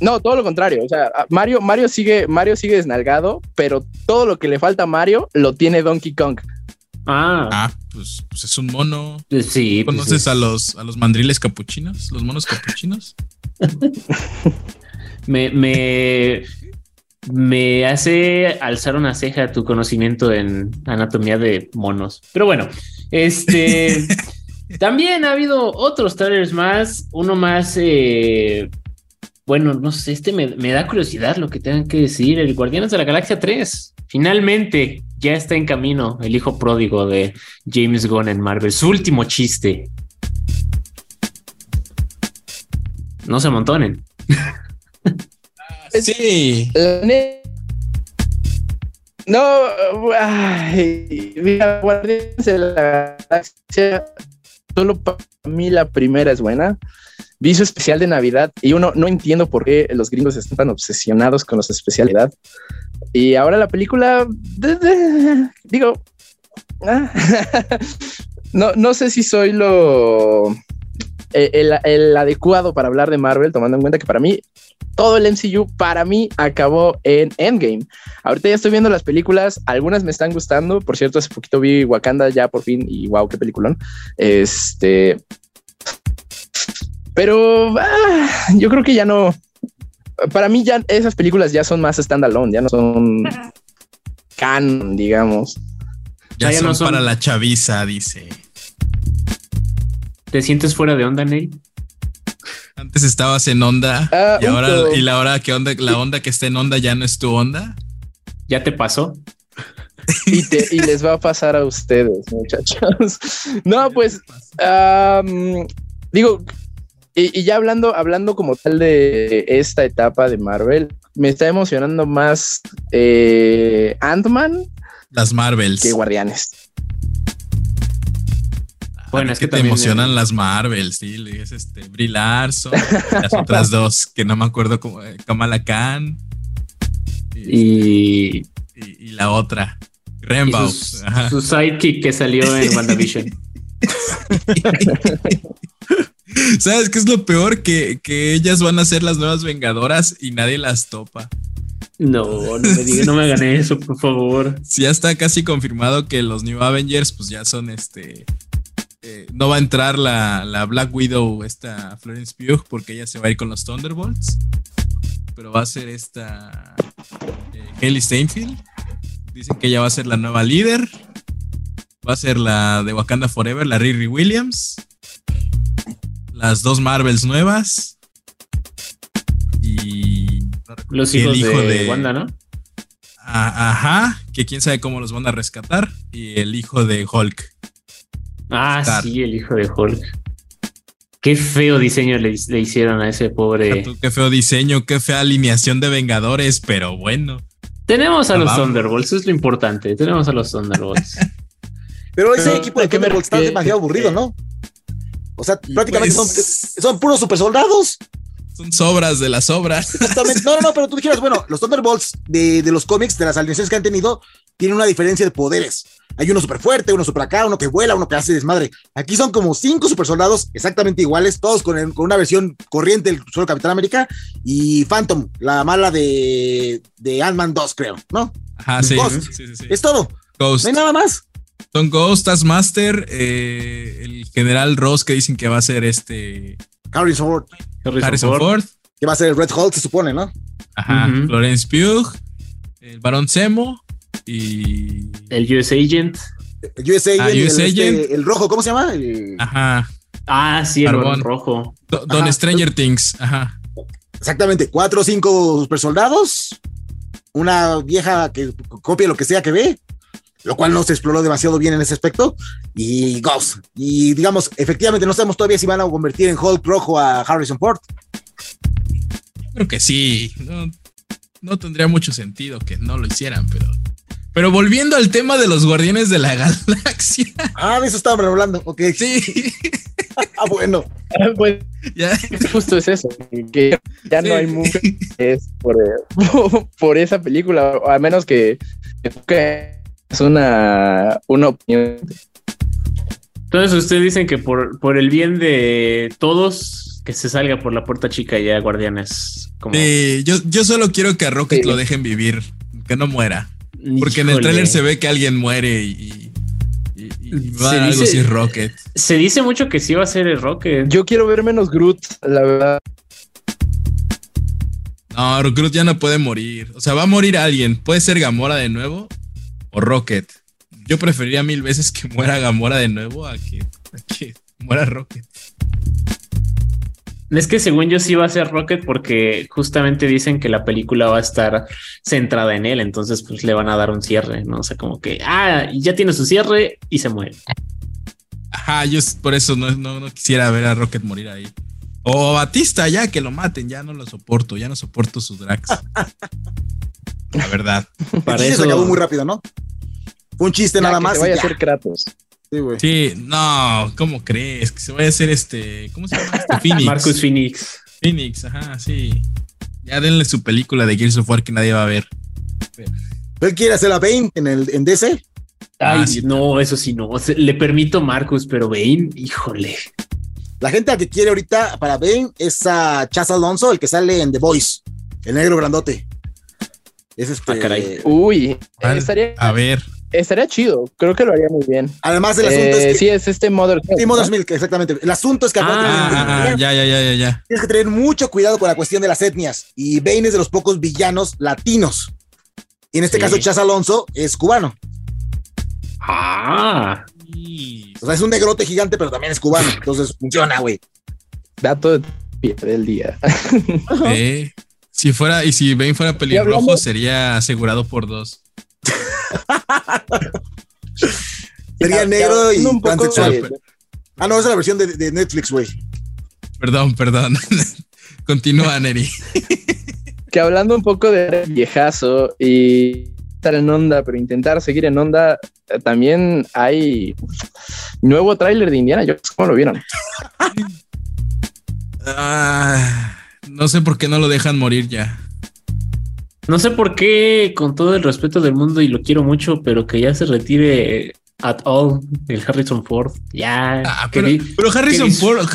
[SPEAKER 1] no, todo lo contrario. O sea, Mario, Mario sigue, Mario sigue desnalgado, pero todo lo que le falta a Mario lo tiene Donkey Kong.
[SPEAKER 5] Ah.
[SPEAKER 4] ah pues, pues, es un mono.
[SPEAKER 5] Sí.
[SPEAKER 4] Pues ¿Conoces a los a los mandriles capuchinos? ¿Los monos capuchinos?
[SPEAKER 5] me, me, me hace alzar una ceja tu conocimiento en anatomía de monos. Pero bueno, este también ha habido otros trailers más. Uno más. Eh, bueno, no sé, este me, me da curiosidad lo que tengan que decir. El Guardianes de la Galaxia 3. Finalmente, ya está en camino el hijo pródigo de James Gunn en Marvel, su último chiste. No se amontonen.
[SPEAKER 4] sí.
[SPEAKER 1] No, ay, mira, Guardianes de la Galaxia, solo para mí la primera es buena. Vi especial de Navidad y uno no entiendo por qué los gringos están tan obsesionados con los especialidad. Y ahora la película, digo, ah, no, no sé si soy lo eh, el, adecuado para hablar de Marvel, tomando en cuenta que para mí todo el MCU para mí acabó en Endgame. Ahorita ya estoy viendo las películas, algunas me están gustando. Por cierto, hace poquito vi Wakanda ya por fin y wow, qué peliculón. Este, pero ah, yo creo que ya no, para mí ya esas películas ya son más standalone, ya no son canon, digamos.
[SPEAKER 4] Ya, son, para la chaviza, dice.
[SPEAKER 5] ¿Te sientes fuera de onda, Ney?
[SPEAKER 4] Antes estabas en onda ah, y ahora y la hora que onda, la onda que está en onda ya no es tu onda.
[SPEAKER 5] ¿Ya te pasó?
[SPEAKER 1] y, y les va a pasar a ustedes, muchachos. No, pues digo, y, ya hablando, hablando como tal de esta etapa de Marvel, me está emocionando más eh, Ant-Man.
[SPEAKER 4] Las Marvels.
[SPEAKER 1] Que Guardianes.
[SPEAKER 4] Bueno, es que, te emocionan las Marvels, sí, es este Brie Larson, las otras dos que no me acuerdo cómo, eh, Kamala Khan
[SPEAKER 5] y,
[SPEAKER 4] y, la otra, Rainbow.
[SPEAKER 5] Su, sidekick que salió en WandaVision.
[SPEAKER 4] ¿Sabes qué es lo peor? Que, ellas van a ser las nuevas vengadoras y nadie las topa.
[SPEAKER 5] No, no me digan, no me hagan eso, por favor.
[SPEAKER 4] Si ya está casi confirmado que los New Avengers, pues ya son este. Eh, no va a entrar la, Black Widow, esta Florence Pugh, porque ella se va a ir con los Thunderbolts. Pero va a ser esta. Eh, Steinfeld. Dicen que ella va a ser la nueva líder. Va a ser la de Wakanda Forever, la Riri Williams las dos Marvels nuevas y
[SPEAKER 5] los hijos el hijo de, Wanda, ¿no?
[SPEAKER 4] ajá, que quién sabe cómo los van a rescatar y el hijo de Hulk.
[SPEAKER 5] Ah, sí, el hijo de Hulk. Qué feo diseño le, hicieron a ese pobre.
[SPEAKER 4] Qué feo diseño, qué fea alineación de Vengadores, pero bueno.
[SPEAKER 5] Tenemos a los Thunderbolts, es lo importante. Tenemos a los Thunderbolts.
[SPEAKER 3] pero ese equipo de Thunderbolts está demasiado aburrido, ¿no? O sea, prácticamente pues son, puros super soldados.
[SPEAKER 4] Son sobras de las obras.
[SPEAKER 3] No, no, no, pero tú dijeras, bueno, los Thunderbolts de, de los cómics, de las alineaciones que han tenido, tienen una diferencia de poderes. Hay uno súper fuerte, uno súper acá, uno que vuela, uno que hace desmadre. Aquí son como cinco super soldados exactamente iguales, todos con, con una versión corriente del solo Capitán América y Phantom, la mala de, de Ant-Man 2, creo, ¿no?
[SPEAKER 4] Ajá, sí,
[SPEAKER 3] Es todo. Ghost. No hay nada más.
[SPEAKER 4] Son Ghost, Taskmaster, eh, el general Ross que dicen que va a ser este.
[SPEAKER 3] Harrison Ford.
[SPEAKER 4] Harrison, Ford.
[SPEAKER 3] Que va a ser el Red Hulk, se supone, ¿no?
[SPEAKER 4] Ajá. Florence Pugh, el Barón Zemo y.
[SPEAKER 5] El US Agent.
[SPEAKER 3] El US Agent. Ah, este, el, rojo, ¿cómo se llama?
[SPEAKER 4] Ajá.
[SPEAKER 5] Ah, sí, el rojo.
[SPEAKER 4] Don Stranger Things. Ajá.
[SPEAKER 3] Exactamente. Cuatro o cinco super soldados. Una vieja que copia lo que sea que ve. Lo cual no se exploró demasiado bien en ese aspecto. Y Ghost. Y digamos, efectivamente, no sabemos todavía si van a convertir en Hulk rojo a Harrison Ford.
[SPEAKER 4] Creo que sí. No, no tendría mucho sentido que no lo hicieran, pero pero volviendo al tema de los guardianes de la galaxia.
[SPEAKER 3] Ah, de eso estábamos hablando. Ok.
[SPEAKER 4] Sí.
[SPEAKER 3] ah, bueno.
[SPEAKER 6] Pues, ya. Justo es eso. Que ya no hay mucho es por, por, esa película. A menos que, que es una, una opinión.
[SPEAKER 5] Entonces, ustedes dicen que por, por el bien de todos, que se salga por la puerta chica ya, Guardianes.
[SPEAKER 4] Como... Sí, yo, yo solo quiero que a Rocket lo dejen vivir, que no muera. Porque en el tráiler se ve que alguien muere y, va a algo sin Rocket.
[SPEAKER 5] Se dice mucho que sí va a ser el Rocket.
[SPEAKER 6] Yo quiero ver menos Groot, la verdad.
[SPEAKER 4] No, Groot ya no puede morir. O sea, va a morir alguien. Puede ser Gamora de nuevo o Rocket. Yo preferiría mil veces que muera Gamora de nuevo a que, a que muera Rocket.
[SPEAKER 5] Es que según yo sí va a ser Rocket porque justamente dicen que la película va a estar centrada en él, entonces pues le van a dar un cierre, ¿no? O sea, como que, ah, ya tiene su cierre y se muere.
[SPEAKER 4] Ajá, yo por eso no, no, quisiera ver a Rocket morir ahí. O Batista, ya que lo maten, ya no lo soporto, ya no soporto sus drags. la verdad.
[SPEAKER 3] Para eso se acabó muy rápido, ¿no? Fue un chiste nada más.
[SPEAKER 6] Se vaya a hacer Kratos.
[SPEAKER 4] Sí, güey. Sí, no, ¿cómo crees? Que se vaya a hacer este. ¿Cómo se llama? Este
[SPEAKER 5] Phoenix. Marcus Phoenix.
[SPEAKER 4] Phoenix, ajá, sí. Ya denle su película de Gears of War que nadie va a ver.
[SPEAKER 3] Él quiere hacer a Bane en, el, en DC.
[SPEAKER 5] Ay, ah, no, eso sí, no. le permito Marcus, pero Bane, híjole.
[SPEAKER 3] La gente que quiere ahorita para Bane es a Chaz Alonso, el que sale en The Voice, el negro grandote. Es este.
[SPEAKER 5] Ah, caray.
[SPEAKER 6] Uy, estaría.
[SPEAKER 4] A ver.
[SPEAKER 6] Estaría chido, creo que lo haría muy bien.
[SPEAKER 3] Además, el asunto es
[SPEAKER 6] eh, que. Sí, es este Mother
[SPEAKER 3] Sí, Mother Milk, exactamente. El asunto es que.
[SPEAKER 4] Ah, ya, ya, ya, ya, ya.
[SPEAKER 3] Tienes que tener mucho cuidado con la cuestión de las etnias. Y Bane es de los pocos villanos latinos. Y en este caso, Chas Alonso es cubano.
[SPEAKER 5] Ah.
[SPEAKER 3] O sea, es un negrote gigante, pero también es cubano. Entonces funciona, güey.
[SPEAKER 6] Dato del día.
[SPEAKER 4] Eh, si fuera, y si Bane fuera pelirrojo, sería asegurado por dos.
[SPEAKER 3] Sería negro y transexual. Ah, no, esa es la versión de, Netflix, güey.
[SPEAKER 4] Perdón, perdón. Continúa, Neri.
[SPEAKER 6] que hablando un poco de viejazo y estar en onda, pero intentar seguir en onda, eh, también hay nuevo tráiler de Indiana Jones. ¿Cómo lo vieron?
[SPEAKER 4] Ah, no sé por qué no lo dejan morir ya.
[SPEAKER 5] No sé por qué, con todo el respeto del mundo y lo quiero mucho, pero que ya se retire at all el Harrison Ford. Ya.
[SPEAKER 4] Ah, pero, Harrison, Ford,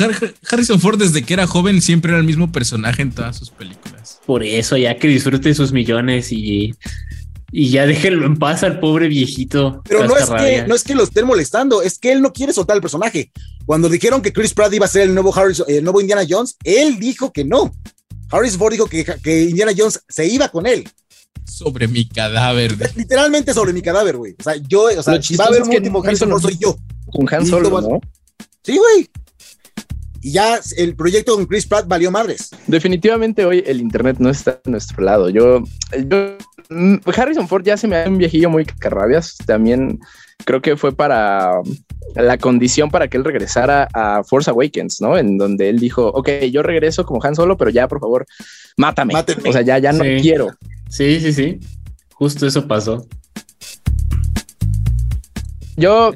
[SPEAKER 4] Harrison Ford desde que era joven siempre era el mismo personaje en todas sus películas.
[SPEAKER 5] Por eso, ya que disfrute sus millones y, y ya déjenlo en paz al pobre viejito.
[SPEAKER 3] Pero no es, que, no es que lo estén molestando, es que él no quiere soltar el personaje. Cuando dijeron que Chris Pratt iba a ser el nuevo, Harrison, el nuevo Indiana Jones, él dijo que no. Harris Ford dijo que, Indiana Jones se iba con él.
[SPEAKER 4] Sobre mi cadáver.
[SPEAKER 3] Literalmente sobre mi cadáver, güey. O sea, yo, o sea, si va a haber un último Harrison Ford, soy yo.
[SPEAKER 6] Con Han Solo, ¿no?
[SPEAKER 3] Sí, güey. Y ya el proyecto con Chris Pratt valió madres.
[SPEAKER 6] Definitivamente hoy el internet no está a nuestro lado. Yo, yo mm, Harrison Ford ya se me hace un viejillo muy carrabias. También creo que fue para
[SPEAKER 1] la condición para que él regresara a Force Awakens, ¿no? En donde él dijo, ok, yo regreso como Han Solo, pero ya, por favor, mátame. O sea, ya, ya no quiero.
[SPEAKER 5] Sí, sí, sí. Justo eso pasó.
[SPEAKER 1] Yo,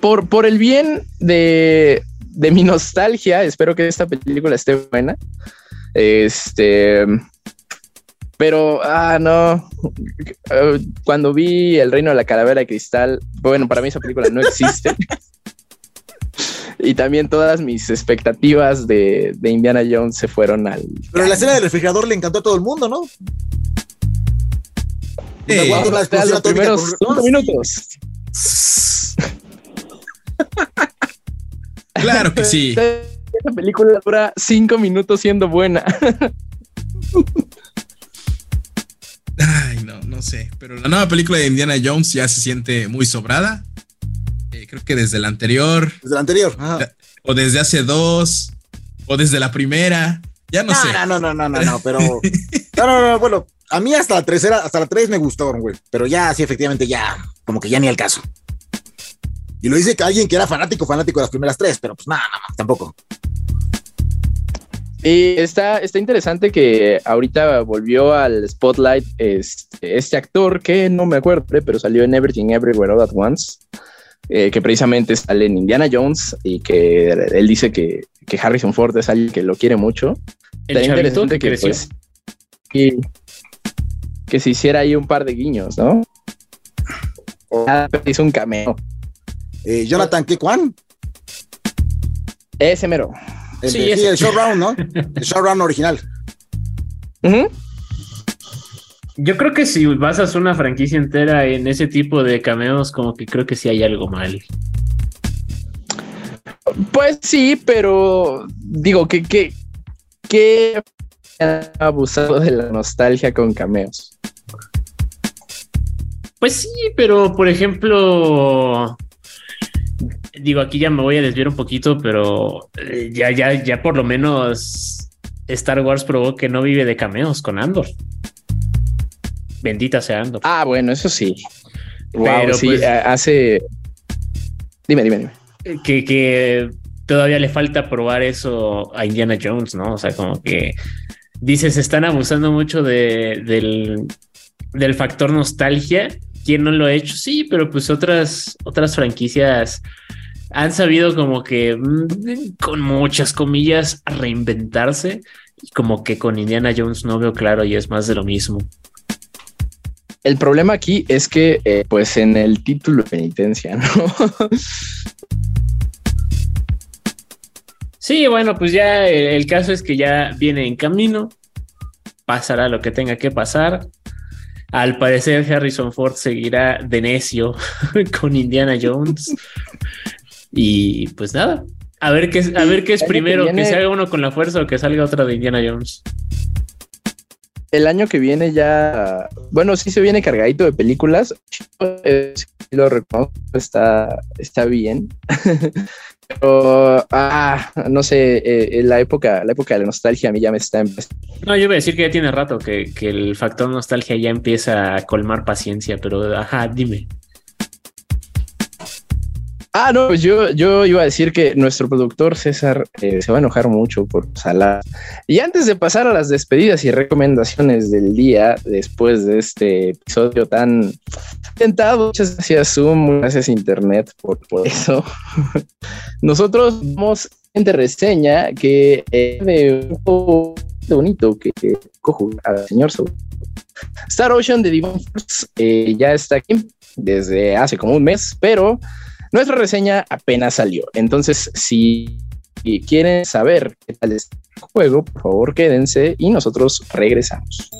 [SPEAKER 1] por, por el bien de, de mi nostalgia, espero que esta película esté buena. Este, pero, ah, no. Cuando vi El Reino de la Calavera de Cristal, bueno, para mí esa película no existe. y también todas mis expectativas de, Indiana Jones se fueron al.
[SPEAKER 3] Pero la escena del refrigerador le encantó a todo el mundo, ¿no?
[SPEAKER 1] Sí, los primeros cinco minutos.
[SPEAKER 4] claro que sí.
[SPEAKER 1] Esa película dura cinco minutos siendo buena.
[SPEAKER 4] Ay, no, no sé. Pero la nueva película de Indiana Jones ya se siente muy sobrada. Eh, creo que desde la anterior.
[SPEAKER 3] Desde la anterior.
[SPEAKER 4] O desde hace dos. O desde la primera. Ya no, sé.
[SPEAKER 3] No, no, no, no, no, no, pero. no, no, no, bueno. A mí hasta la tercera, hasta la tres me gustaron, güey. Pero ya, sí, efectivamente, ya. Como que ya ni al caso. Y lo dice que alguien que era fanático, fanático de las primeras tres, pero pues nada, no, tampoco.
[SPEAKER 1] Y está, está interesante que ahorita volvió al spotlight este, este, actor que no me acuerdo, pero salió en Everything Everywhere All at Once, eh, que precisamente sale en Indiana Jones y que él dice que, que Harrison Ford es alguien que lo quiere mucho.
[SPEAKER 5] está interesante que, pues,
[SPEAKER 1] que se hiciera ahí un par de guiños, ¿no? O hizo un cameo.
[SPEAKER 3] Eh, Jonathan, ¿qué cuán?
[SPEAKER 1] Ese mero.
[SPEAKER 3] El, sí, el showround, ¿no? El showround original.
[SPEAKER 5] Yo creo que si basas una franquicia entera en ese tipo de cameos, como que creo que sí hay algo mal.
[SPEAKER 1] Pues sí, pero digo que que que abusado de la nostalgia con cameos.
[SPEAKER 5] Pues sí, pero por ejemplo, digo, aquí ya me voy a desviar un poquito, pero eh, ya, ya, ya por lo menos Star Wars probó que no vive de cameos con Andor. Bendita sea Andor.
[SPEAKER 1] Ah, bueno, eso sí. pero sí, pues, hace. Dime, dime, dime.
[SPEAKER 5] Que, que todavía le falta probar eso a Indiana Jones, ¿no? O sea, como que dices, están abusando mucho de, del, del factor nostalgia. ¿Quién no lo ha hecho? Sí, pero pues otras, otras franquicias han sabido como que mm, con muchas comillas reinventarse y como que con Indiana Jones no veo claro y es más de lo mismo.
[SPEAKER 1] El problema aquí es que eh, pues en el título de penitencia, ¿no?
[SPEAKER 5] sí, bueno, pues ya el caso es que ya viene en camino, pasará lo que tenga que pasar. Al parecer Harrison Ford seguirá de necio con Indiana Jones. Y pues nada, a ver qué, a ver qué es primero, que, se haga uno con la fuerza o que salga otra de Indiana Jones.
[SPEAKER 1] El año que viene ya, bueno, sí se viene cargadito de películas. lo reconozco, está, está bien. Pero, ah, no sé, eh, la época, la época de la nostalgia a mí ya me está empezando.
[SPEAKER 5] No, yo voy a decir que ya tiene rato que, que el factor nostalgia ya empieza a colmar paciencia, pero ajá, dime.
[SPEAKER 1] Ah, no, pues yo, yo iba a decir que nuestro productor César eh, se va a enojar mucho por salar. Y antes de pasar a las despedidas y recomendaciones del día, después de este episodio tan tentado, muchas gracias Zoom, gracias Internet por, eso. Nosotros vamos en reseña que es de un bonito que, cojo al señor Star Ocean de Divine Force eh, ya está aquí desde hace como un mes, pero nuestra reseña apenas salió, entonces si quieren saber qué tal es el juego, por favor quédense y nosotros regresamos.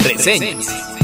[SPEAKER 2] Reseñas.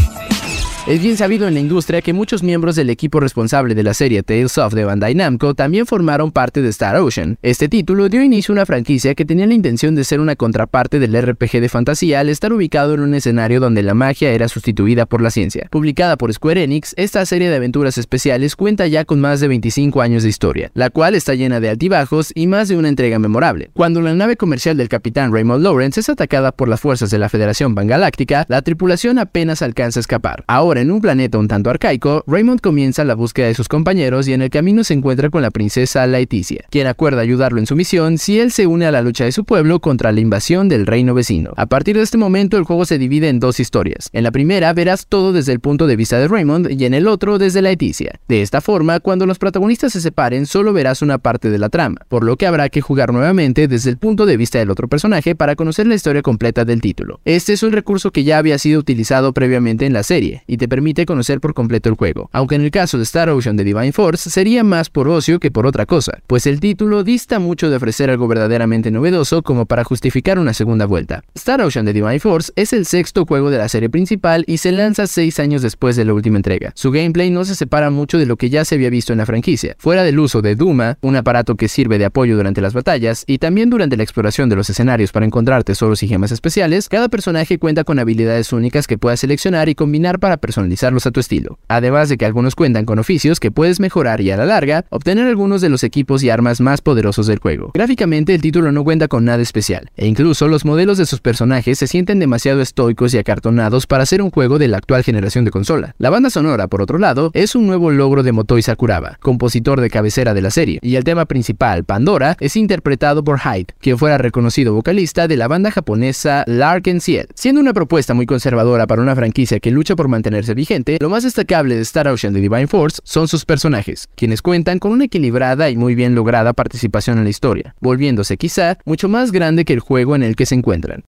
[SPEAKER 6] Es bien sabido en la industria que muchos miembros del equipo responsable de la serie Tales of de Bandai Namco también formaron parte de Star Ocean. Este título dio inicio a una franquicia que tenía la intención de ser una contraparte del RPG de fantasía al estar ubicado en un escenario donde la magia era sustituida por la ciencia. Publicada por Square Enix, esta serie de aventuras especiales cuenta ya con más de 25 años de historia, la cual está llena de altibajos y más de una entrega memorable. Cuando la nave comercial del capitán Raymond Lawrence es atacada por las fuerzas de la Federación Pangaláctica, la tripulación apenas alcanza a escapar. Ahora Ahora, en un planeta un tanto arcaico, Raymond comienza la búsqueda de sus compañeros y en el camino se encuentra con la princesa Laeticia, quien acuerda ayudarlo en su misión si él se une a la lucha de su pueblo contra la invasión del reino vecino. A partir de este momento, el juego se divide en dos historias. En la primera verás todo desde el punto de vista de Raymond y en el otro desde Laeticia. De esta forma, cuando los protagonistas se separen, solo verás una parte de la trama, por lo que habrá que jugar nuevamente desde el punto de vista del otro personaje para conocer la historia completa del título. Este es un recurso que ya había sido utilizado previamente en la serie y te permite conocer por completo el juego, aunque en el caso de Star Ocean de Divine Force sería más por ocio que por otra cosa, pues el título dista mucho de ofrecer algo verdaderamente novedoso como para justificar una segunda vuelta. Star Ocean de Divine Force es el sexto juego de la serie principal y se lanza seis años después de la última entrega. Su gameplay no se separa mucho de lo que ya se había visto en la franquicia, fuera del uso de Duma, un aparato que sirve de apoyo durante las batallas, y también durante la exploración de los escenarios para encontrar tesoros y gemas especiales, cada personaje cuenta con habilidades únicas que puedas seleccionar y combinar para personalizarlos a tu estilo. Además de que algunos cuentan con oficios que puedes mejorar y a la larga, obtener algunos de los equipos y armas más poderosos del juego. Gráficamente el título no cuenta con nada especial, e incluso los modelos de sus personajes se sienten demasiado estoicos y acartonados para ser un juego de la actual generación de consola. La banda sonora, por otro lado, es un nuevo logro de Motoi Sakuraba, compositor de cabecera de la serie, y el tema principal, Pandora, es interpretado por Hyde, quien fuera reconocido vocalista de la banda japonesa Lark Ciel. Siendo una propuesta muy conservadora para una franquicia que lucha por vigente, lo más destacable de Star Ocean de Divine Force son sus personajes, quienes cuentan con una equilibrada y muy bien lograda participación en la historia, volviéndose quizá mucho más grande que el juego en el que se encuentran.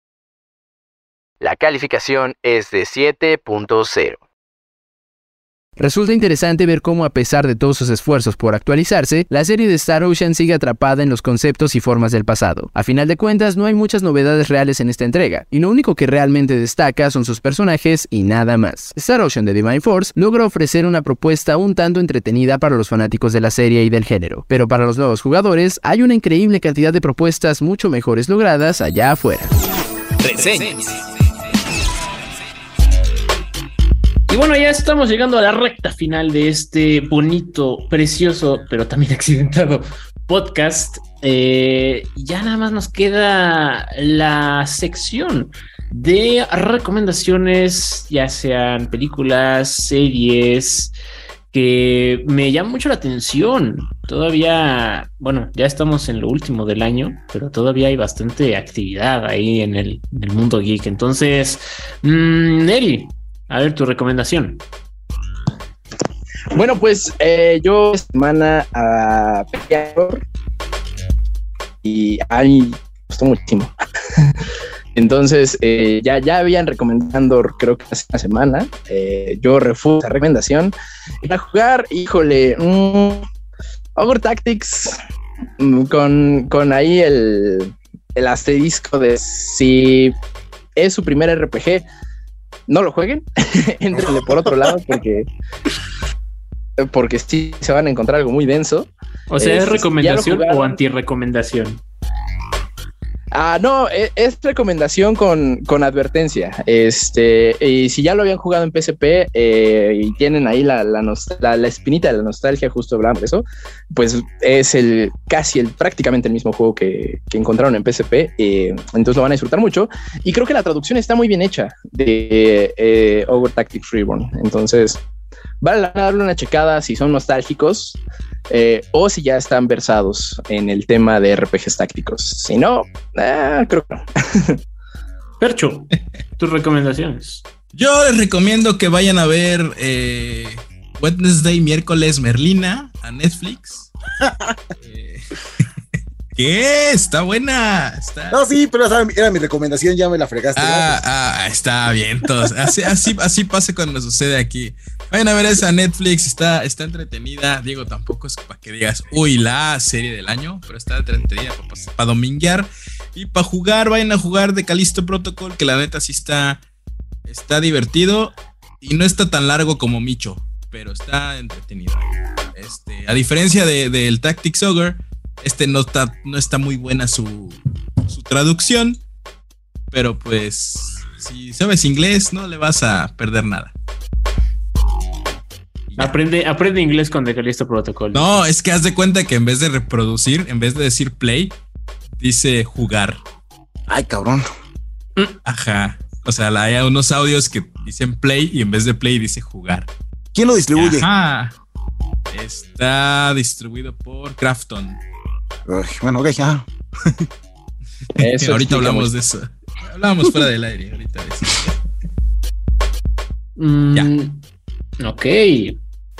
[SPEAKER 6] La calificación es de 7.0. Resulta interesante ver cómo a pesar de todos sus esfuerzos por actualizarse, la serie de Star Ocean sigue atrapada en los conceptos y formas del pasado. A final de cuentas, no hay muchas novedades reales en esta entrega, y lo único que realmente destaca son sus personajes y nada más. Star Ocean de Divine Force logra ofrecer una propuesta un tanto entretenida para los fanáticos de la serie y del género, pero para los nuevos jugadores hay una increíble cantidad de propuestas mucho mejores logradas allá afuera.
[SPEAKER 5] Y bueno, ya estamos llegando a la recta final de este bonito, precioso, pero también accidentado podcast. Eh, ya nada más nos queda la sección de recomendaciones, ya sean películas, series, que me llama mucho la atención. Todavía, bueno, ya estamos en lo último del año, pero todavía hay bastante actividad ahí en el, mundo geek. Entonces, mmm, Neri, a ver, tu recomendación.
[SPEAKER 1] Bueno, pues eh, yo semana a y a me gustó muchísimo. Entonces, eh, ya, ya habían recomendando, creo que hace una semana, eh, yo refuso esa recomendación. Para jugar, híjole, um, Tactics, mm, con, con ahí el, el asterisco de si es su primer RPG, no lo jueguen, entrenle por otro lado porque porque sí se van a encontrar algo muy denso.
[SPEAKER 5] O sea, ¿es, recomendación o anti-recomendación?
[SPEAKER 1] Ah, no, e, es, recomendación con, con, advertencia. Este, y si ya lo habían jugado en PSP eh, y tienen ahí la, la, la, espinita de la nostalgia, justo hablando de eso, pues es el casi el prácticamente el mismo juego que, que encontraron en PSP. Eh, entonces lo van a disfrutar mucho. Y creo que la traducción está muy bien hecha de eh, Over Tactics Reborn. Entonces, vale la darle una checada si son nostálgicos eh, o si ya están versados en el tema de RPGs tácticos. Si no, eh, creo que no.
[SPEAKER 5] Percho, tus recomendaciones.
[SPEAKER 4] Yo les recomiendo que vayan a ver eh, Wednesday, miércoles, Merlina a Netflix. ¿Qué? Está buena.
[SPEAKER 3] No, sí, pero era mi recomendación, ya me la fregaste.
[SPEAKER 4] Ah, ah está bien. Todos. Así, así, así pasa cuando sucede aquí. Vayan a ver esa Netflix, está, está entretenida. Diego, tampoco es para que digas, uy, la serie del año, pero está entretenida para, dominguear y para jugar. Vayan a jugar de Calisto Protocol, que la neta sí está, está divertido y no está tan largo como Micho, pero está entretenido. Este, a diferencia del de, Tactics Ogre este no está, no está muy buena su, traducción, pero pues si sabes inglés no le vas a perder nada.
[SPEAKER 5] Aprende, aprende inglés con The Callisto Protocol.
[SPEAKER 4] No, es que haz de cuenta que en vez de reproducir, en vez de decir play, dice jugar.
[SPEAKER 3] Ay, cabrón.
[SPEAKER 4] Ajá. O sea, hay unos audios que dicen play y en vez de play dice jugar.
[SPEAKER 3] ¿Quién lo distribuye?
[SPEAKER 4] Está distribuido por Crafton.
[SPEAKER 3] bueno, ok, ya.
[SPEAKER 4] ahorita hablamos de eso. Hablábamos fuera del aire. Ahorita
[SPEAKER 5] mm, ya. Ok.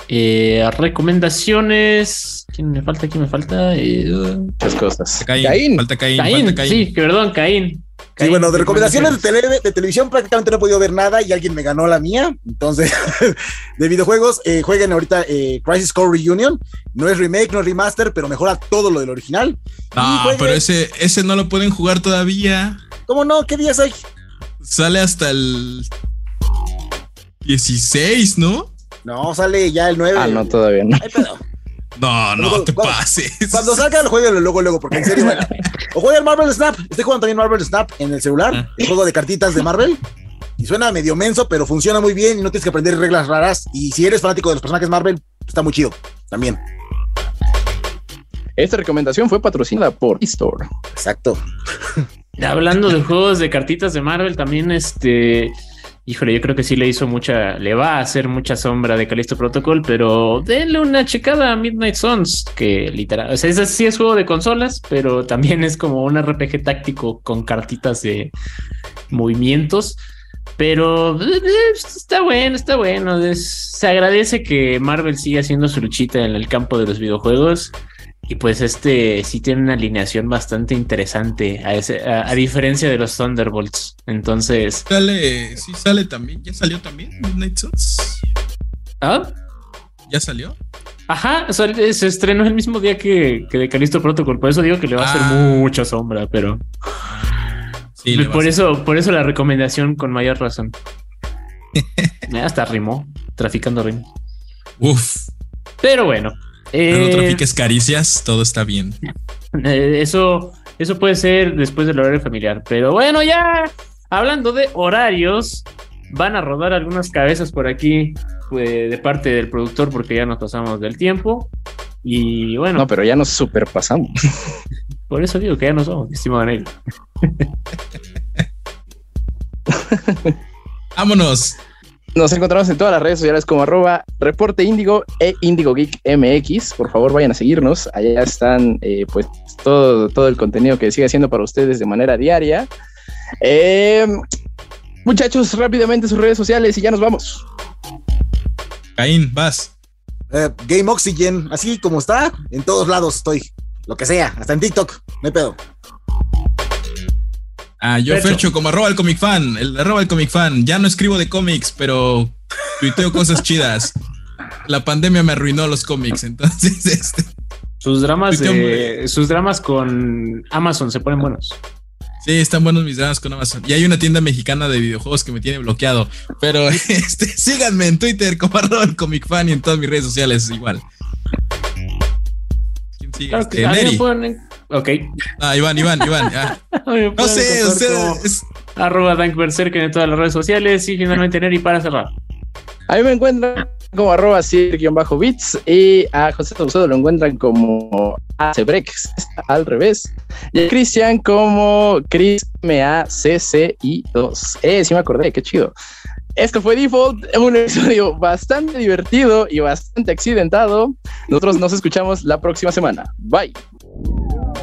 [SPEAKER 5] Eh, recomendaciones. ¿Quién me falta? ¿Quién me falta? Eh,
[SPEAKER 1] Muchas cosas.
[SPEAKER 4] Caín. Falta Caín. Caín. Caín.
[SPEAKER 5] Sí, perdón, Caín.
[SPEAKER 3] Sí, bueno, de recomendaciones de, televisión prácticamente no he podido ver nada y alguien me ganó la mía. Entonces, de videojuegos, eh, jueguen ahorita eh, Crisis Core Reunion. No es remake, no es remaster, pero mejora todo lo del original.
[SPEAKER 4] Ah, pero ese, ese no lo pueden jugar todavía.
[SPEAKER 3] ¿Cómo no? ¿Qué días hay?
[SPEAKER 4] Sale hasta el 16, ¿no?
[SPEAKER 3] No, sale ya el 9.
[SPEAKER 1] Ah, no, todavía no.
[SPEAKER 4] No, no te pases.
[SPEAKER 3] Cuando salga el juego, luego, luego, porque en serio, bueno. O juega el Marvel Snap. Estoy jugando también Marvel Snap en el celular, ah. el juego de cartitas de Marvel. Y suena medio menso, pero funciona muy bien y no tienes que aprender reglas raras. Y si eres fanático de los personajes Marvel, está muy chido también.
[SPEAKER 1] Esta recomendación fue patrocinada por eStore.
[SPEAKER 3] Exacto.
[SPEAKER 5] Hablando de juegos de cartitas de Marvel, también este Híjole, yo creo que sí le hizo mucha, le va a hacer mucha sombra de Calisto Protocol, pero denle una checada a Midnight Suns, que literal, o sea, ese sí es juego de consolas, pero también es como un RPG táctico con cartitas de movimientos. Pero eh, está bueno, está bueno. se agradece que Marvel siga haciendo su luchita en el campo de los videojuegos. Y pues este sí tiene una alineación bastante interesante, a, ese, a, diferencia de los Thunderbolts. Entonces.
[SPEAKER 4] Sale, sí sale también. ¿Ya salió también Midnight Suns?
[SPEAKER 5] ¿Ah?
[SPEAKER 4] ¿Ya salió?
[SPEAKER 5] Ajá, se estrenó el mismo día que, que de Calisto Protocol. Por eso digo que le va a hacer ah. mucha sombra, pero. Sí, por eso, por eso la recomendación con mayor razón. Hasta rimó, traficando ritmo.
[SPEAKER 4] Uf.
[SPEAKER 5] Pero bueno,
[SPEAKER 4] no trafiques eh, caricias, todo está bien.
[SPEAKER 5] Eh, eso, eso puede ser después del horario familiar. Pero bueno, ya hablando de horarios, van a rodar algunas cabezas por aquí pues, de parte del productor porque ya nos pasamos del tiempo. Y bueno.
[SPEAKER 1] No, pero ya nos superpasamos.
[SPEAKER 5] Por eso digo que ya nos vamos, estimado negro.
[SPEAKER 4] Vámonos.
[SPEAKER 1] Nos encontramos en todas las redes sociales como arroba reporte índigo e índigo geek mx. Por favor, vayan a seguirnos. Allá están eh, pues todo, todo el contenido que sigue haciendo para ustedes de manera diaria. Eh, muchachos, rápidamente sus redes sociales y ya nos vamos.
[SPEAKER 4] Caín, vas.
[SPEAKER 3] Eh, Game Oxygen, así como está, en todos lados estoy. Lo que sea, hasta en TikTok, me pedo.
[SPEAKER 4] Ah, yo Fercho, como arroba el comic fan, el arroba el comic fan. Ya no escribo de cómics, pero tuiteo cosas chidas. La pandemia me arruinó los cómics, entonces este.
[SPEAKER 5] Sus dramas de, sus dramas con Amazon se ponen buenos.
[SPEAKER 4] Sí, están buenos mis dramas con Amazon. Y hay una tienda mexicana de videojuegos que me tiene bloqueado. Pero este, síganme en Twitter como arroba el comic fan y en todas mis redes sociales igual.
[SPEAKER 5] ¿Quién sigue? Este, Ok.
[SPEAKER 4] Ah, Iván, Iván, Iván. no sé, ustedes.
[SPEAKER 5] Arroba Dank en todas las redes sociales y finalmente Neri para cerrar.
[SPEAKER 1] A mí me encuentran como arroba bajo bits y a José Saucedo lo encuentran como Acebrex al revés y a Cristian como Chris M-A-C-C-I-2. Eh, sí me acordé, qué chido. Esto fue Default, un episodio bastante divertido y bastante accidentado. Nosotros nos escuchamos la próxima semana. Bye.